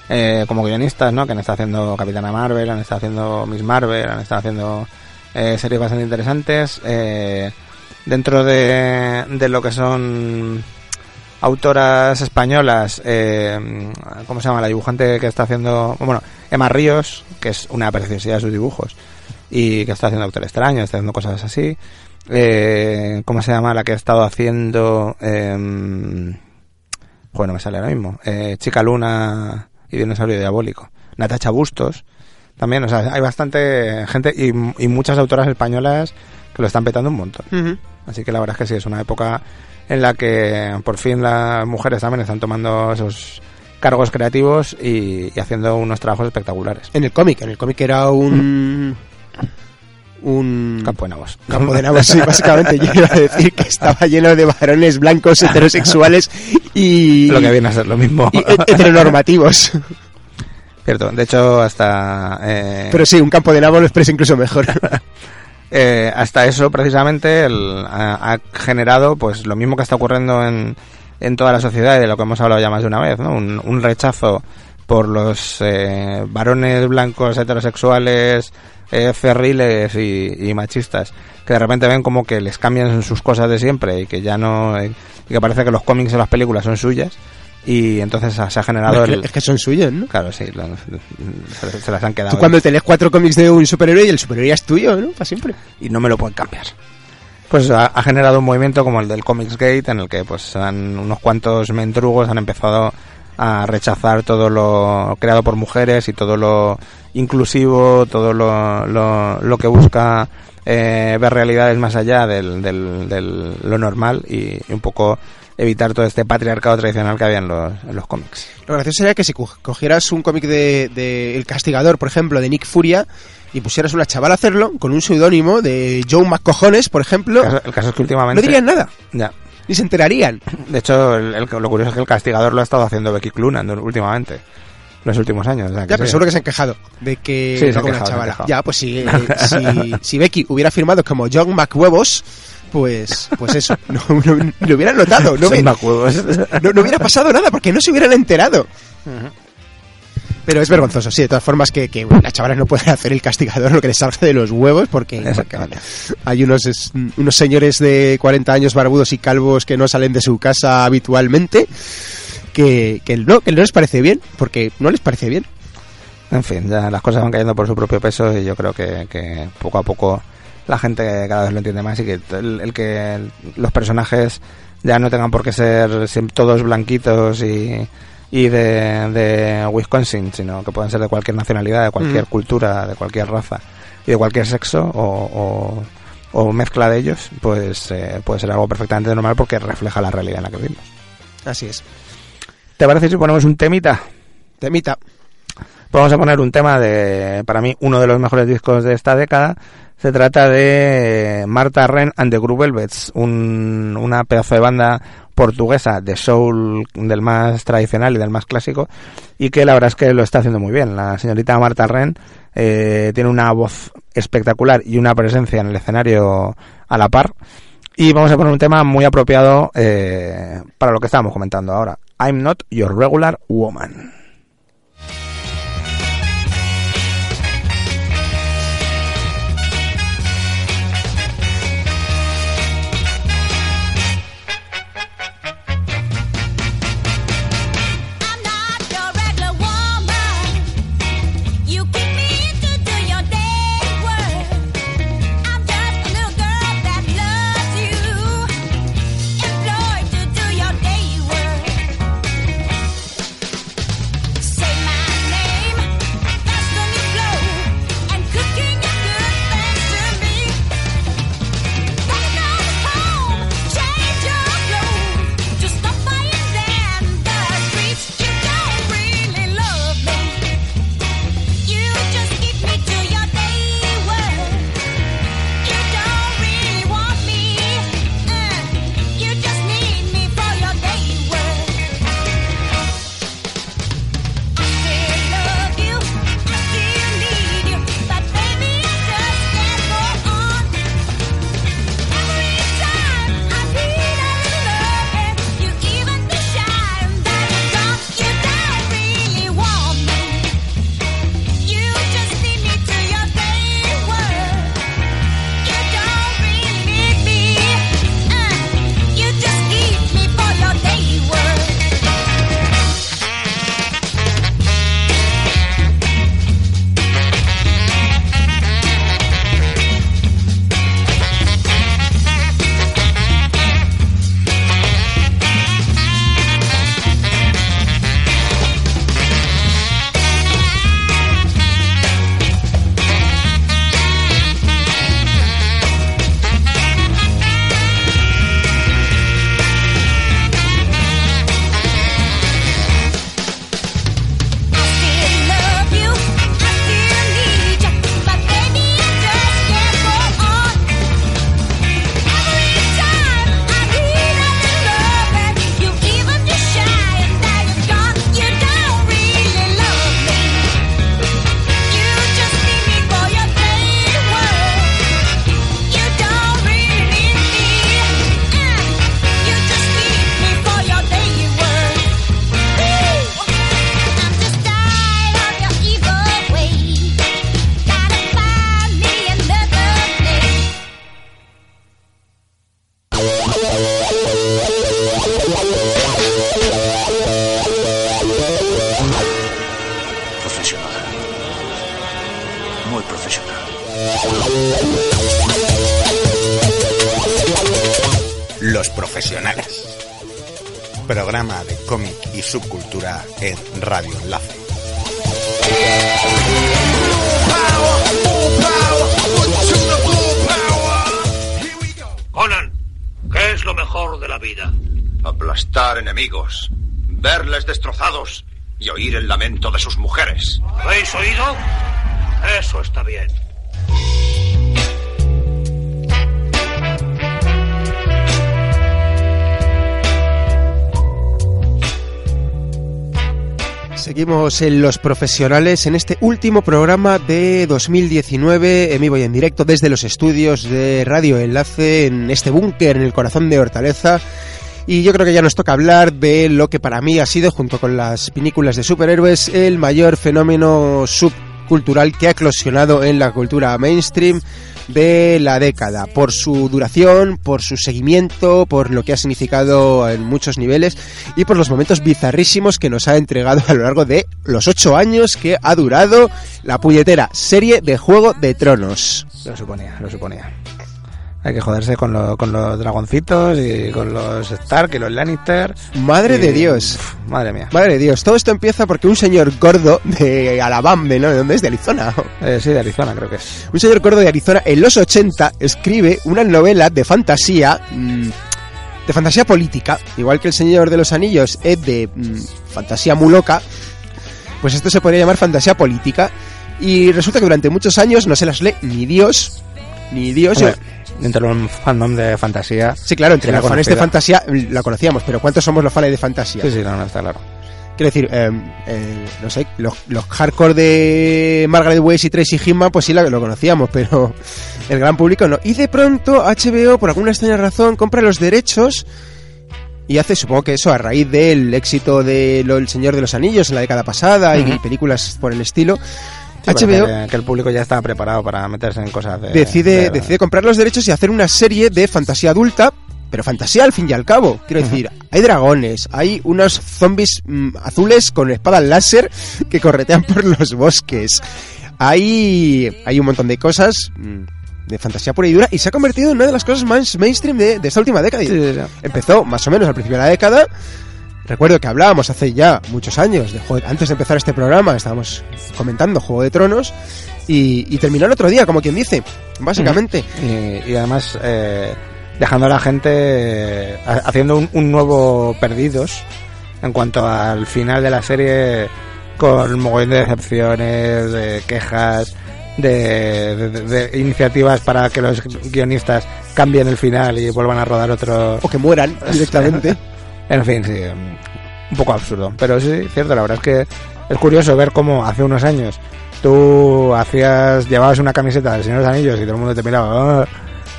eh, como guionistas, ¿no? Que han estado haciendo Capitana Marvel, han estado haciendo Miss Marvel, han estado haciendo eh, series bastante interesantes. eh, dentro de, de lo que son autoras españolas, eh, ¿cómo se llama? La dibujante que está haciendo, bueno, Emma Ríos, que es una preciosidad de sus dibujos, y que está haciendo Doctor Extraño, está haciendo cosas así. Eh, ¿Cómo se llama? La que ha estado haciendo... Eh, bueno, me sale ahora mismo. Eh, Chica Luna y Dinosaurio Diabólico. Natacha Bustos. También, o sea, hay bastante gente y, y muchas autoras españolas que lo están petando un montón. Así que la verdad es que sí, es una época en la que por fin las mujeres también están tomando esos cargos creativos y, y haciendo unos trabajos espectaculares. En el cómic, en el cómic era un. Un Campo de nabos. campo de nabos, sí, básicamente. Yo iba a decir que estaba lleno de varones blancos heterosexuales y. Lo que viene a ser lo mismo. y heteronormativos. Cierto, de hecho hasta... eh, Pero sí, un campo de nabos lo expresa incluso mejor. eh, hasta eso precisamente el- ha, ha generado pues lo mismo que está ocurriendo en, en toda la sociedad y de lo que hemos hablado ya más de una vez, ¿no? Un, un rechazo por los eh, varones blancos heterosexuales eh, cerriles y, y machistas que de repente ven como que les cambian sus cosas de siempre y que ya no eh, y que parece que los cómics y las películas son suyas y entonces se ha generado es, que, el, es que son suyos, ¿no? claro sí lo- se, se las han quedado Tú cuando te lees cuatro cómics de un superhéroe y el superhéroe ya es tuyo, ¿no? Para siempre. y no me lo pueden cambiar. Pues ha, ha generado un movimiento como el del Comics Gate en el que pues han, unos cuantos mendrugos han empezado a rechazar todo lo creado por mujeres y todo lo inclusivo, todo lo, lo, lo que busca eh, ver realidades más allá del, del, del- lo normal y, y un poco evitar todo este patriarcado tradicional que había en los, en los cómics. Lo gracioso sería que si co- cogieras un cómic de, de El Castigador, por ejemplo, de Nick Furia, y pusieras una chavala a hacerlo con un seudónimo de Joe McCojones, por ejemplo, El caso, el caso es que últimamente... no dirían nada, Ya. Se enterarían. De hecho, el- el- lo curioso es que el castigador lo ha estado haciendo Becky Clunan últimamente, los últimos años. o sea, que Ya, pero seguro que se han quejado de que Sí, se no han se han chavala. Ya, pues si, eh, si, si Becky hubiera firmado como John McHuevos, pues, pues eso, no, no- lo hubieran notado, no, hubiera- no, no hubiera pasado nada porque no se hubieran enterado. Pero es vergonzoso, sí, de todas formas que, que las chavalas no pueden hacer el castigador lo que les salga de los huevos porque, hay unos, es- unos señores de 40 años barbudos y calvos que no salen de su casa habitualmente que, que no, que no les parece bien, porque no les parece bien. En fin, ya las cosas van cayendo por su propio peso y yo creo que, que poco a poco la gente cada vez lo entiende más y que el, el que los personajes ya no tengan por qué ser todos blanquitos y, y de, de Wisconsin, sino que pueden ser de cualquier nacionalidad, de cualquier Mm. cultura, de cualquier raza y de cualquier sexo o, o- o mezcla de ellos, pues eh, puede ser algo perfectamente normal porque refleja la realidad en la que vivimos. Así es. ¿Te parece si ponemos un temita? Temita. Pues vamos a poner un tema de, para mí, uno de los mejores discos de esta década. Se trata de Marta Ren and the Groove Velvets, un- una pedazo de banda portuguesa de soul del más tradicional y del más clásico, y que la verdad es que lo está haciendo muy bien. La señorita Marta Ren eh, tiene una voz espectacular y una presencia en el escenario a la par. Y vamos a poner un tema muy apropiado eh, para lo que estábamos comentando ahora. I'm not your regular woman. De sus mujeres. ¿Habéis oído? Eso está bien. Seguimos en Los Profesionales en este último programa de 2019 en vivo y en directo desde los estudios de Radio Enlace en este búnker en el corazón de Hortaleza. Y yo creo que ya nos toca hablar de lo que para mí ha sido, junto con las pinículas de superhéroes, el mayor fenómeno subcultural que ha eclosionado en la cultura mainstream de la década, por su duración, por su seguimiento, por lo que ha significado en muchos niveles y por los momentos bizarrísimos que nos ha entregado a lo largo de los ocho años que ha durado la puñetera serie de Juego de Tronos. Lo suponía, lo suponía. Hay que joderse con, lo- con los dragoncitos y con los Stark y los Lannister. Madre Y- de Dios. Uf, madre mía. Madre de Dios, todo esto empieza porque un señor gordo de Alabama, ¿no? ¿De dónde es? De Arizona. Eh, sí, de Arizona creo que es. Un señor gordo de Arizona en los 80 escribe una novela de fantasía, mm, de fantasía política, igual que el Señor de los Anillos es de mm, fantasía muy loca, pues esto se podría llamar fantasía política. Y resulta que durante muchos años no se las lee ni Dios, ni Dios. Hombre, dentro de un fandom de fantasía. Sí, claro, entre los fans de fantasía la conocíamos, pero ¿cuántos somos los fans de fantasía? Sí, sí, no, no, está claro. Quiero decir, eh, eh, no sé, los, los hardcore de Margaret Weiss y Tracy Hickman, pues sí la- lo conocíamos, pero el gran público no. Y de pronto HBO, por alguna extraña razón, compra los derechos y hace, supongo que eso, a raíz del éxito de lo, El Señor de los Anillos en la década pasada y películas por el estilo, Sí, HBO que, que el público ya estaba preparado para meterse en cosas de. decide, de- decide comprar los derechos y hacer una serie de fantasía adulta, pero fantasía al fin y al cabo. Quiero decir, hay dragones, hay unos zombies mm, azules con espadas láser que corretean por los bosques. Hay, hay un montón de cosas mm, de fantasía pura y dura y se ha convertido en una de las cosas más mainstream de, de esta última década. Sí, sí, sí. Empezó más o menos al principio de la década. Recuerdo que hablábamos hace ya muchos años, de Juego- antes de empezar este programa, estábamos comentando Juego de Tronos y, y terminó el otro día, como quien dice, básicamente. Y, y además eh, dejando a la gente eh, ha- haciendo un, un nuevo Perdidos en cuanto al final de la serie con un mogollón de decepciones, de quejas, de, de- de- de iniciativas para que los guionistas cambien el final y vuelvan a rodar otro... O que mueran directamente. En fin, sí, un poco absurdo. Pero sí, cierto, la verdad es que es curioso ver cómo hace unos años tú hacías, llevabas una camiseta del Señor de los Anillos y todo el mundo te miraba, "Ah,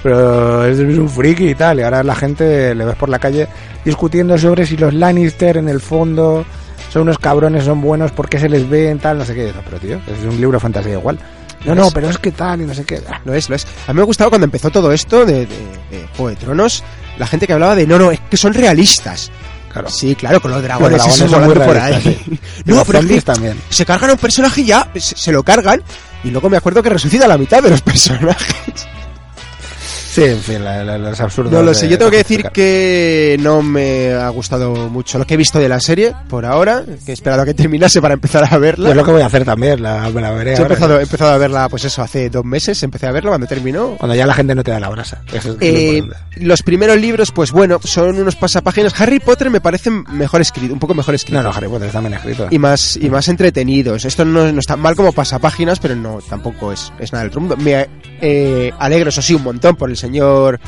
pero es un friki y tal. Y ahora la gente le ves por la calle discutiendo sobre si los Lannister en el fondo son unos cabrones, son buenos, porque se les ve en tal, no sé qué. Pero tío, es un libro de fantasía igual. No, no, pero es que tal y no sé qué. Ah, Lo es, lo es. A mí me ha gustado cuando empezó todo esto de, de- de Juego de Tronos, la gente que hablaba de no, no, es que son realistas. Claro. Sí, claro, con los dragones, son muy por ahí. sí. No, los pero es que también. se cargan a un personaje y ya, se, se lo cargan, y luego me acuerdo que resucita la mitad de los personajes. Sí, en fin, la- la- los absurdos. No lo de- sé, yo tengo que de decir que no me ha gustado mucho lo que he visto de la serie por ahora, que he esperado a que terminase para empezar a verla. Es lo que voy a hacer también, la, veré Yo he empezado, he empezado a verla, pues eso, hace dos meses, empecé a verla cuando terminó. Cuando ya la gente no te da la brasa. Eso es lo Eh, los primeros libros, pues bueno, son unos pasapáginas. Harry Potter me parecen mejor escrito, un poco mejor escrito. No, no, Harry Potter está bien escrito. Y más, y más entretenidos. Esto no, no está mal como pasapáginas, pero no, tampoco es, es nada del otro mundo. Me eh, alegro, eso sí, un montón por el señor.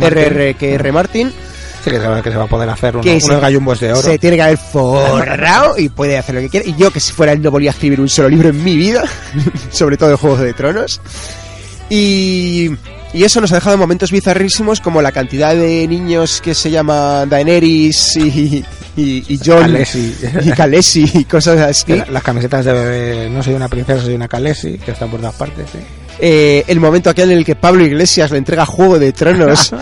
R.R. que R. Martin. Sí, que se, va, que se va a poder hacer uno- unos gallumbos de oro. Se tiene que haber forrado y puede hacer lo que quiera. Y yo, que si fuera él, no volví a escribir un solo libro en mi vida, sobre todo de Juegos de Tronos. Y, y eso nos ha dejado momentos bizarrísimos, como la cantidad de niños que se llama Daenerys y, y, y Khaleesi. y Khaleesi y cosas así. Las camisetas de bebé, no soy una princesa, soy una Khaleesi, que están por todas partes, sí. Eh, el momento aquel en el que Pablo Iglesias le entrega Juego de Tronos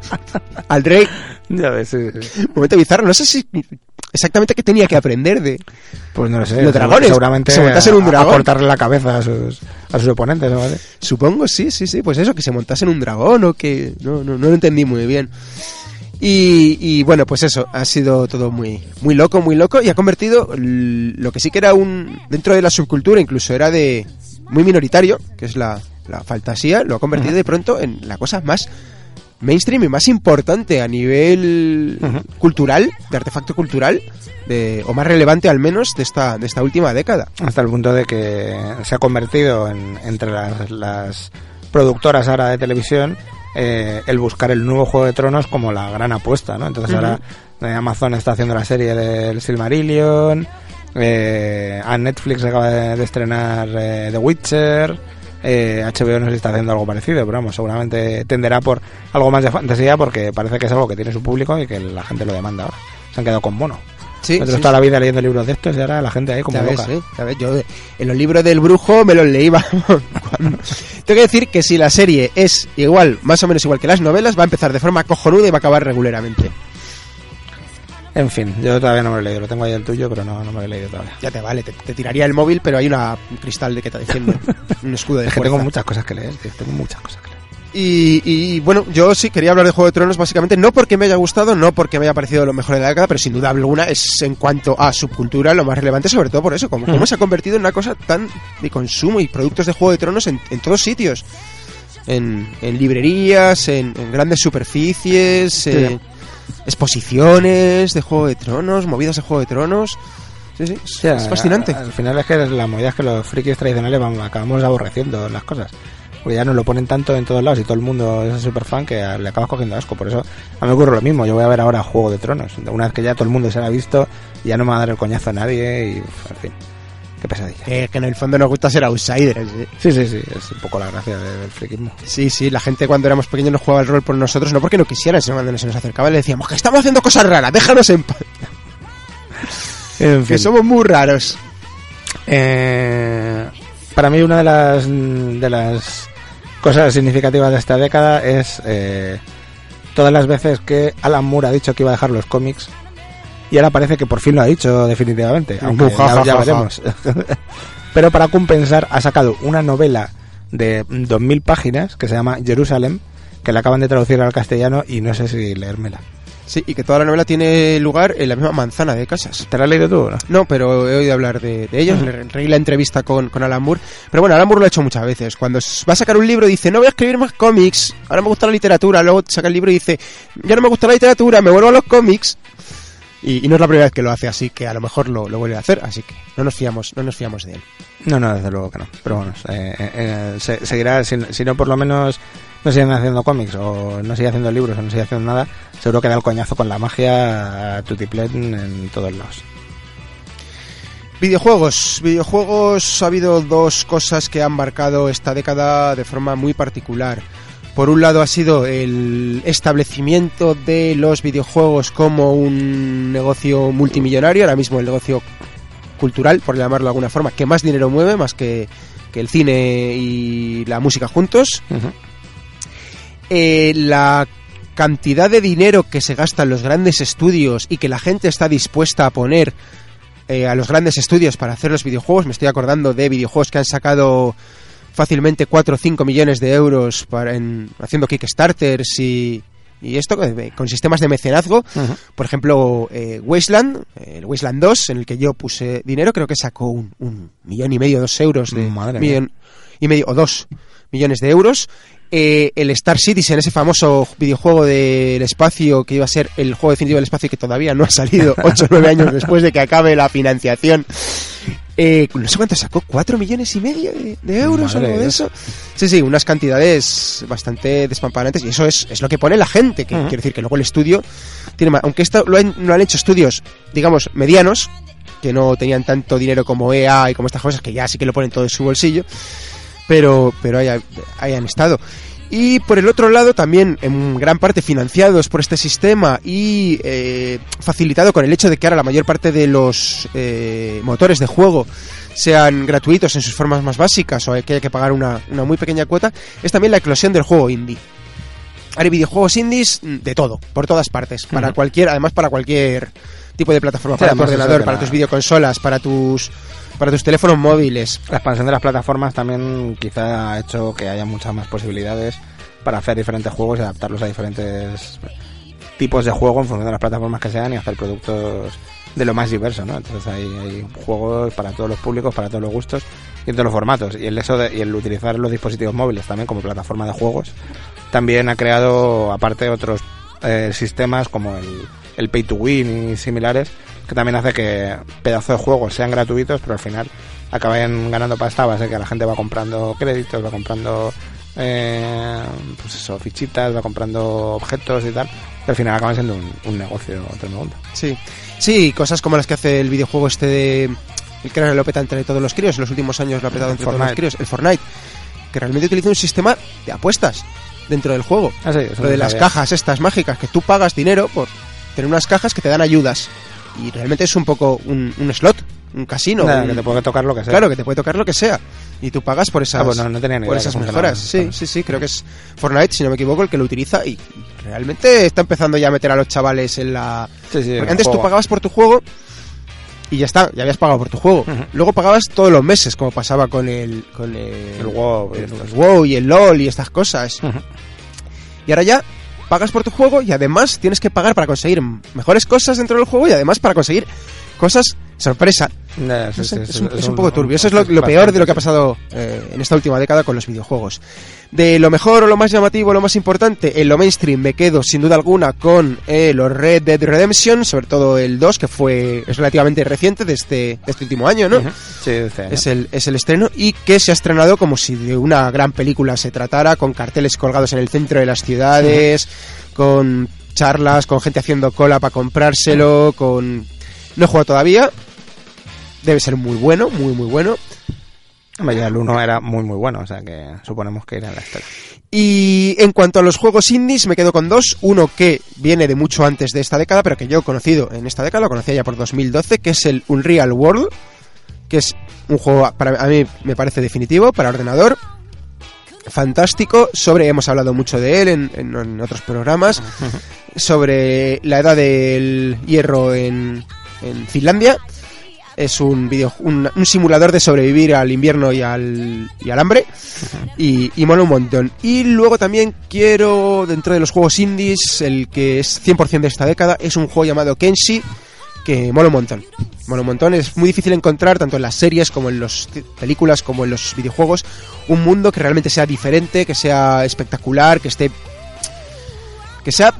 al rey. Ya ves, sí, sí. Momento bizarro. No sé si exactamente qué tenía que aprender de... Pues no lo sé. Los dragones, Seguramente se montasen un a- a dragón. cortarle la cabeza a sus, a sus oponentes, ¿no? ¿Vale? Supongo, sí, sí, sí, pues eso, que se montase en un dragón o que... No, no, no lo entendí muy bien. Y, y bueno, pues eso, ha sido todo muy, muy loco, muy loco y ha convertido lo que sí que era un... Dentro de la subcultura incluso era de... Muy minoritario, que es la, la fantasía, lo ha convertido de pronto en la cosa más mainstream y más importante a nivel cultural, de artefacto cultural, de, o más relevante al menos de esta, de esta última década. Hasta el punto de que se ha convertido en, entre las, las productoras ahora de televisión eh, el buscar el nuevo Juego de Tronos como la gran apuesta, ¿no? Entonces ahora eh, Amazon está haciendo la serie del Silmarillion, eh, a Netflix acaba de, de estrenar eh, The Witcher, eh, HBO no si está haciendo algo parecido, pero vamos, seguramente tenderá por algo más de fantasía porque parece que es algo que tiene su público y que la gente lo demanda ahora. Se han quedado con mono. Sí, Nosotros sí, toda la vida leyendo libros de estos y ahora la gente ahí como ves, loca. ¿eh? Ves, yo en los libros del brujo me los leí. vamos, Tengo que decir que si la serie es igual, más o menos igual que las novelas, va a empezar de forma cojonuda y va a acabar regularmente. En fin, yo todavía no me lo he leído, lo tengo ahí el tuyo, pero no, no me lo he leído todavía. Ya te vale, te, te tiraría el móvil, pero hay una, un cristal de que te defiende. un escudo de Es que fuerza. tengo muchas cosas que leer, tío, tengo muchas cosas que leer. Y, y, bueno, yo sí quería hablar de Juego de Tronos básicamente no porque me haya gustado, no porque me haya parecido lo mejor de la década, pero sin duda alguna es en cuanto a subcultura lo más relevante, sobre todo por eso, como, como se ha convertido en una cosa tan de consumo y productos de Juego de Tronos en, en todos sitios. En, en librerías, en, en grandes superficies, en exposiciones de Juego de Tronos, movidas de Juego de Tronos. Sí, sí, es, O sea, es fascinante. Al final es que la movida es que los frikis tradicionales vamos, acabamos aborreciendo las cosas. Porque ya nos lo ponen tanto en todos lados y todo el mundo es súper fan que le acabas cogiendo asco. Por eso a mí me ocurre lo mismo. Yo voy a ver ahora Juego de Tronos. Una vez que ya todo el mundo se lo ha visto, ya no me va a dar el coñazo a nadie y, en fin, qué pesadilla. Eh, que en el fondo nos gusta ser outsiders. ¿eh? Sí, sí, sí, es un poco la gracia de- del frikismo. Sí, sí, la gente cuando éramos pequeños no jugaba el rol por nosotros, no porque no quisieran, sino cuando se nos acercaba le decíamos que estamos haciendo cosas raras, déjanos en paz, En que fin. somos muy raros. Eh, para mí una de las de las cosas significativas de esta década es eh, todas las veces que Alan Moore ha dicho que iba a dejar los cómics y ahora parece que por fin lo ha dicho definitivamente, aunque Ja, ya, ja, ya ja, veremos. Pero para compensar ha sacado una novela de 2000 páginas que se llama Jerusalem que la acaban de traducir al castellano y no sé si leérmela. Sí, y que toda la novela tiene lugar en la misma manzana de casas. ¿Te la has leído tú o no? No, pero he oído hablar de, de ellos, le leí la entrevista con, con Alan Moore. Pero bueno, Alan Moore lo ha hecho muchas veces. Cuando va a sacar un libro dice, no voy a escribir más cómics, ahora me gusta la literatura. Luego saca el libro y dice, ya no me gusta la literatura, me vuelvo a los cómics. Y, y no es la primera vez que lo hace, así que a lo mejor lo, lo vuelve a hacer, así que no nos fiamos, no nos fiamos de él. No, no, desde luego que no. Pero bueno, eh, eh, eh, se- seguirá, si, si no por lo menos no siguen haciendo cómics o no sigue haciendo libros o no sigue haciendo nada, seguro que da el coñazo con la magia a Tutiplen en todos lados. Videojuegos. Videojuegos ha habido dos cosas que han marcado esta década de forma muy particular. Por un lado ha sido el establecimiento de los videojuegos como un negocio multimillonario, ahora mismo el negocio cultural, por llamarlo de alguna forma, que más dinero mueve, más que, que el cine y la música juntos. Eh, la cantidad de dinero que se gasta en los grandes estudios y que la gente está dispuesta a poner eh, a los grandes estudios para hacer los videojuegos. Me estoy acordando de videojuegos que han sacado fácilmente 4 o 5 millones de euros para, en, haciendo Kickstarters y, y esto eh, con sistemas de mecenazgo. Por ejemplo, eh, Wasteland, eh, el Wasteland 2, en el que yo puse dinero, creo que sacó un, un millón y medio, dos euros de Madre mía. millón y medio o dos millones de euros. Eh, el Star Citizen, ese famoso videojuego del espacio que iba a ser el juego definitivo del espacio y que todavía no ha salido 8 o 9 años después de que acabe la financiación. Eh, no sé cuánto sacó, 4 millones y medio de, de euros o algo de eso. Sí, sí, unas cantidades bastante despampanantes y eso es, es lo que pone la gente, que quiere decir que luego el estudio tiene más, aunque esto lo han, lo han hecho estudios, digamos, medianos, que no tenían tanto dinero como EA y como estas cosas, que ya sí que lo ponen todo en su bolsillo, pero, pero ahí han estado. Y por el otro lado, también en gran parte financiados por este sistema y eh, facilitado con el hecho de que ahora la mayor parte de los eh, motores de juego sean gratuitos en sus formas más básicas o que haya que pagar una, una muy pequeña cuota, es también la eclosión del juego indie. Hay videojuegos indies mm, de todo, por todas partes, para cualquier, además para cualquier tipo de plataforma, Sí, para tu ordenador, para tus videoconsolas, para tus para tus teléfonos móviles. La expansión de las plataformas también quizá ha hecho que haya muchas más posibilidades para hacer diferentes juegos y adaptarlos a diferentes tipos de juego en función de las plataformas que sean y hacer productos de lo más diverso, ¿no? Entonces hay, hay juegos para todos los públicos, para todos los gustos y en todos los formatos. Y el, eso de- y el utilizar los dispositivos móviles también como plataforma de juegos también ha creado, aparte, otros eh, sistemas como el, el pay to win y similares, que también hace que pedazos de juegos sean gratuitos, pero al final acaben ganando pasta a base que la gente va comprando créditos, va comprando eh, pues eso, fichitas, va comprando objetos y tal, y al final acaban siendo un, un negocio tremendo. Sí. Sí, cosas como las que hace el videojuego este de el que lo peta entre todos los críos, en los últimos años lo ha petado entre todos los críos, el Fortnite, que realmente utiliza un sistema de apuestas dentro del juego. Ah, sí, Lo de las cajas estas mágicas, que tú pagas dinero por tener unas cajas que te dan ayudas. Y realmente es un poco un, un slot, un casino. Nada, un- que te puede tocar lo que sea. Claro, que te puede tocar lo que sea. Y tú pagas por esas, Ah, pues no- no tenía ni por esas mejoras. Sí, sí, sí, creo que es Fortnite, si no me equivoco, el que lo utiliza y realmente está empezando ya a meter a los chavales en la... Sí, sí, Porque antes tú pagabas por tu juego y ya está, ya habías pagado por tu juego. Luego pagabas todos los meses, como pasaba con el, con el, El WoW el WoW y el LOL y estas cosas. Y ahora ya pagas por tu juego y además tienes que pagar para conseguir mejores cosas dentro del juego y además para conseguir cosas sorpresa. Sí, No sí, sé, sí, es, un, es un poco turbio. Eso es lo, peor de lo que ha pasado eh, en esta última década con los videojuegos. De lo mejor o lo más llamativo, lo más importante, en lo mainstream me quedo sin duda alguna con eh, los Red Dead Redemption, sobre todo el 2, que fue es relativamente reciente de este, de este último año, ¿no? Sí, este año. Es el, es el estreno y que se ha estrenado como si de una gran película se tratara, con carteles colgados en el centro de las ciudades, con charlas, con gente haciendo cola para comprárselo, con... No he jugado todavía, debe ser muy bueno, muy muy bueno. Hombre, ya el 1 era muy muy bueno, o sea que suponemos que en la historia. Y en cuanto a los juegos indies, me quedo con dos. Uno que viene de mucho antes de esta década, pero que yo he conocido en esta década, lo conocía ya por 2012, que es el Unreal World, que es un juego, para a mí me parece definitivo, para ordenador. Fantástico, sobre, hemos hablado mucho de él en, en- en otros programas, sobre la edad del hierro en, en Finlandia. Es un, video, un, un simulador de sobrevivir al invierno y al, y al hambre. Y, y mola un montón. Y luego también quiero, dentro de los juegos indies, el que es 100% de esta década, es un juego llamado Kenshi, que mola un montón. Mola un montón. Es muy difícil encontrar, tanto en las series como en las películas, como en los videojuegos, un mundo que realmente sea diferente, que sea espectacular, que esté... que sea...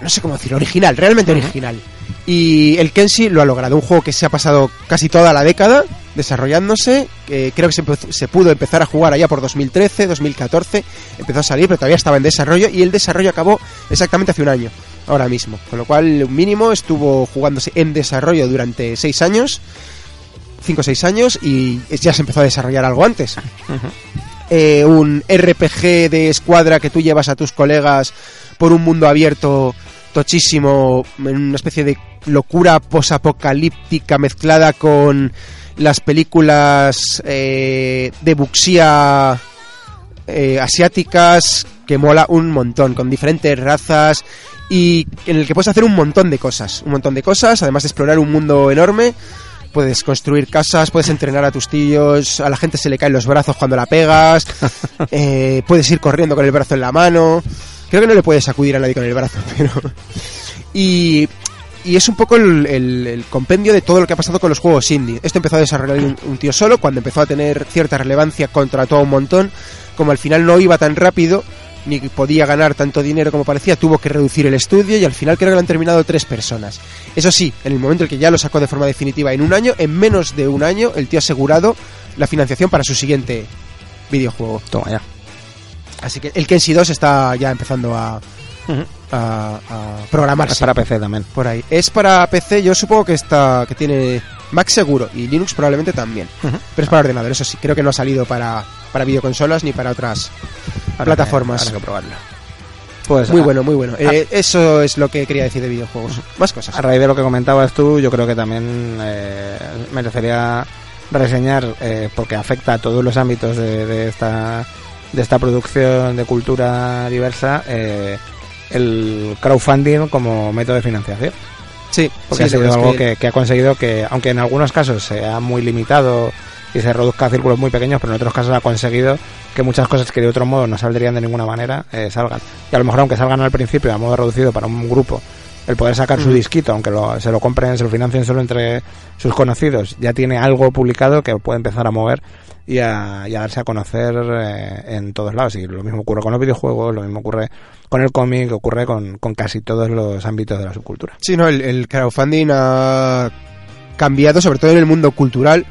no sé cómo decirlo, original, realmente original. Y el Kenshi lo ha logrado, un juego que se ha pasado casi toda la década desarrollándose, que creo que se pudo empezar a jugar allá por 2013, 2014, empezó a salir, pero todavía estaba en desarrollo y el desarrollo acabó exactamente hace un año, ahora mismo. Con lo cual, un mínimo estuvo jugándose en desarrollo durante 6 años, 5 o 6 años, y ya se empezó a desarrollar algo antes. Eh, un RPG de escuadra que tú llevas a tus colegas por un mundo abierto tochísimo, en una especie de locura posapocalíptica mezclada con las películas eh, de buxía eh, asiáticas que mola un montón, con diferentes razas y en el que puedes hacer un montón de cosas, un montón de cosas, además de explorar un mundo enorme. Puedes construir casas, puedes entrenar a tus tíos, a la gente se le caen los brazos cuando la pegas, eh, puedes ir corriendo con el brazo en la mano. Creo que no le puedes sacudir a nadie con el brazo, pero... Y, y es un poco el, el- compendio de todo lo que ha pasado con los juegos indie. Esto empezó a desarrollar un, tío solo, cuando empezó a tener cierta relevancia contrató a un montón, como al final no iba tan rápido, ni podía ganar tanto dinero como parecía, tuvo que reducir el estudio y al final creo que lo han terminado tres personas. Eso sí, en el momento en que ya lo sacó de forma definitiva en un año, en menos de un año, el tío ha asegurado la financiación para su siguiente videojuego. Toma ya. Así que el Kenshi 2 está ya empezando a, a, a programarse Es para PC también. por ahí. Es para PC, yo supongo que está que tiene Mac seguro y Linux probablemente también. Pero es para ordenador, eso sí, creo que no ha salido para, para videoconsolas ni para otras plataformas. que- que probarlo. Pues Muy bueno, muy bueno. Eh, eso es lo que quería decir de videojuegos. Más cosas. A raíz de lo que comentabas tú, yo creo que también eh, merecería reseñar, eh, porque afecta a todos los ámbitos de, de esta de esta producción de cultura diversa, eh, el crowdfunding como método de financiación. Sí, Porque sí, ha sido algo que, que ha conseguido que, aunque en algunos casos sea muy limitado y se reduzca a círculos muy pequeños, pero en otros casos ha conseguido que muchas cosas que de otro modo no saldrían de ninguna manera eh, salgan. Y a lo mejor aunque salgan al principio a modo reducido para un grupo, el poder sacar su disquito, aunque lo- se lo compren, se lo financien solo entre sus conocidos, ya tiene algo publicado que puede empezar a mover y a, y a darse a conocer eh, en todos lados. Y lo mismo ocurre con los videojuegos, lo mismo ocurre con el cómic, ocurre con, con casi todos los ámbitos de la subcultura. Sí, no, el, el crowdfunding ha cambiado, sobre todo en el mundo cultural,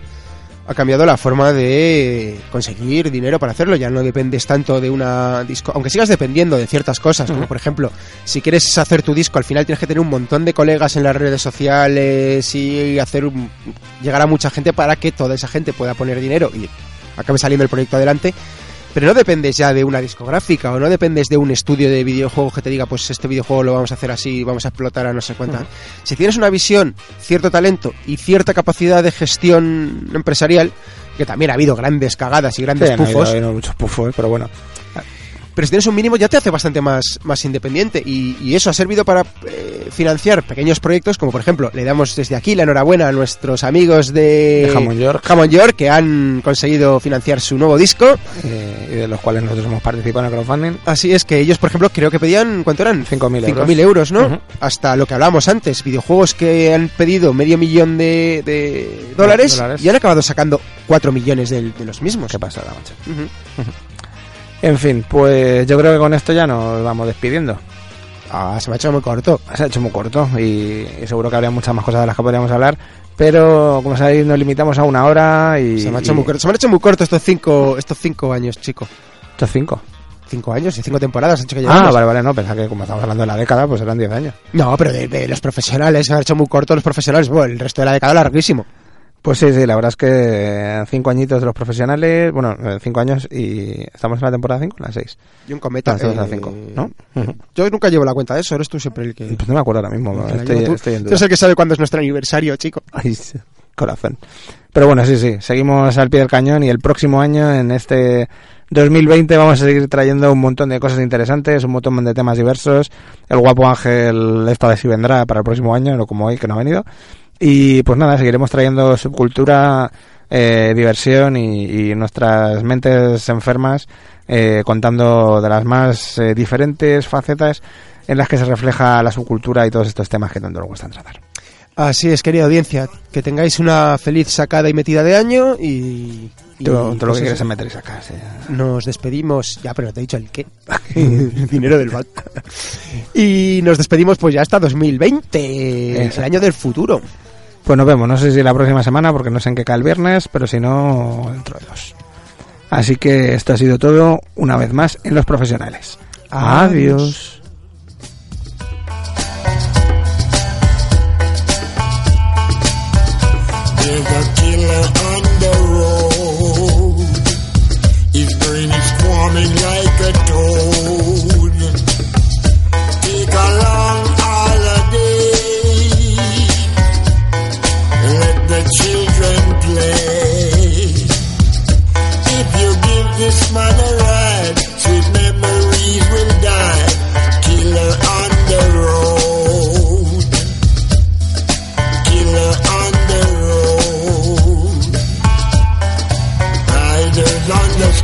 ha cambiado la forma de conseguir dinero para hacerlo. Ya no dependes tanto de una disco, aunque sigas dependiendo de ciertas cosas, como por ejemplo, si quieres hacer tu disco, al final tienes que tener un montón de colegas en las redes sociales y hacer un- llegar a mucha gente para que toda esa gente pueda poner dinero y acabe saliendo el proyecto adelante. Pero no dependes ya de una discográfica o no dependes de un estudio de videojuegos que te diga, pues este videojuego lo vamos a hacer así, vamos a explotar a no sé cuánta. Si tienes una visión, cierto talento y cierta capacidad de gestión empresarial, que también ha habido grandes cagadas y grandes Sí, no ha habido- pufos, ha habido muchos pufos, pero bueno. Pero si tienes un mínimo ya te hace bastante más, más independiente y, y eso ha servido para eh, financiar pequeños proyectos, como por ejemplo, le damos desde aquí la enhorabuena a nuestros amigos de, De Hammond York. Hammond York, que han conseguido financiar su nuevo disco. eh, y de los cuales nosotros hemos participado en el crowdfunding. Así es que ellos, por ejemplo, creo que pedían, ¿cuánto eran? 5.000 euros. 5.000 euros, ¿no? Ujú. Hasta lo que hablábamos antes, videojuegos que han pedido medio millón de, de dólares, dólares. y han acabado sacando 4 millones del- de, los mismos. ¿Qué pasa, la macho? Ujú. En fin, pues yo creo que con esto ya nos vamos despidiendo. Ah, se me ha hecho muy corto. Se ha hecho muy corto y, y seguro que habría muchas más cosas de las que podríamos hablar. Pero, como sabéis, nos limitamos a una hora y... Se me, ha hecho y- muy corto. se me han hecho muy corto estos cinco, estos cinco años, chico. Estos cinco. Cinco años y cinco temporadas han hecho que Ah, vale, vale, no, pensaba que como estamos hablando de la década, pues eran 10 años. No, pero de, de los profesionales, se han hecho muy corto los profesionales. Bueno, el resto de la década larguísimo. Pues sí, sí, la verdad es que cinco añitos de los profesionales, bueno, eh, cinco años y estamos en la temporada 5, la 6. Y un cometa. En la eh, cinco, ¿no? Ujú. Yo nunca llevo la cuenta de eso, eres tú siempre el que... Pues no me acuerdo ahora mismo, estoy, tú. estoy en Tú duda. eres el que sabe cuándo es nuestro aniversario, chico. Ay, corazón. Pero bueno, sí, sí, seguimos al pie del cañón y el próximo año, en este 2020, vamos a seguir trayendo un montón de cosas interesantes, un montón de temas diversos. El guapo Ángel esta vez sí vendrá para el próximo año, no como hoy que no ha venido. Y pues nada, seguiremos trayendo subcultura, eh, diversión y, y nuestras mentes enfermas eh, contando de las más eh, diferentes facetas en las que se refleja la subcultura y todos estos temas que tanto nos gustan tratar. Así es, querida audiencia. Que tengáis una feliz sacada y metida de año y... y, tú lo pues que quieres eso. es meter y sacar, sí. Nos despedimos, ya, pero no te he dicho el qué. el dinero del banco. Y nos despedimos pues ya hasta 2020, el Exacto. año del futuro. Pues nos vemos, no sé si la próxima semana, porque no sé en qué cae el viernes, pero si no, dentro de dos. Así que esto ha sido todo, una vez más, en Los Profesionales. Adiós.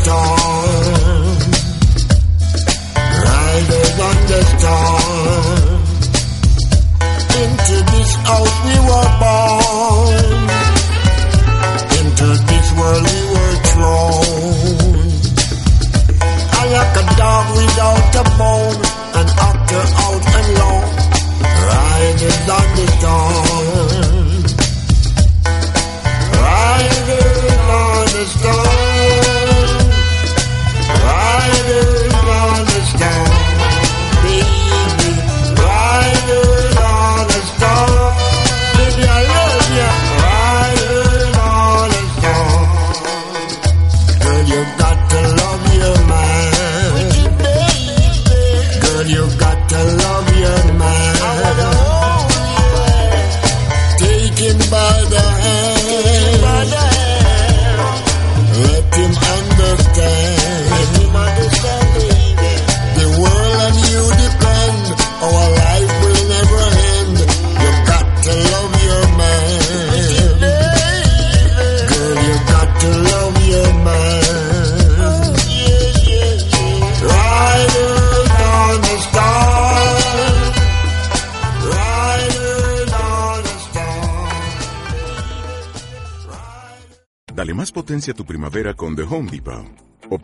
Storm. The storm. Into this house we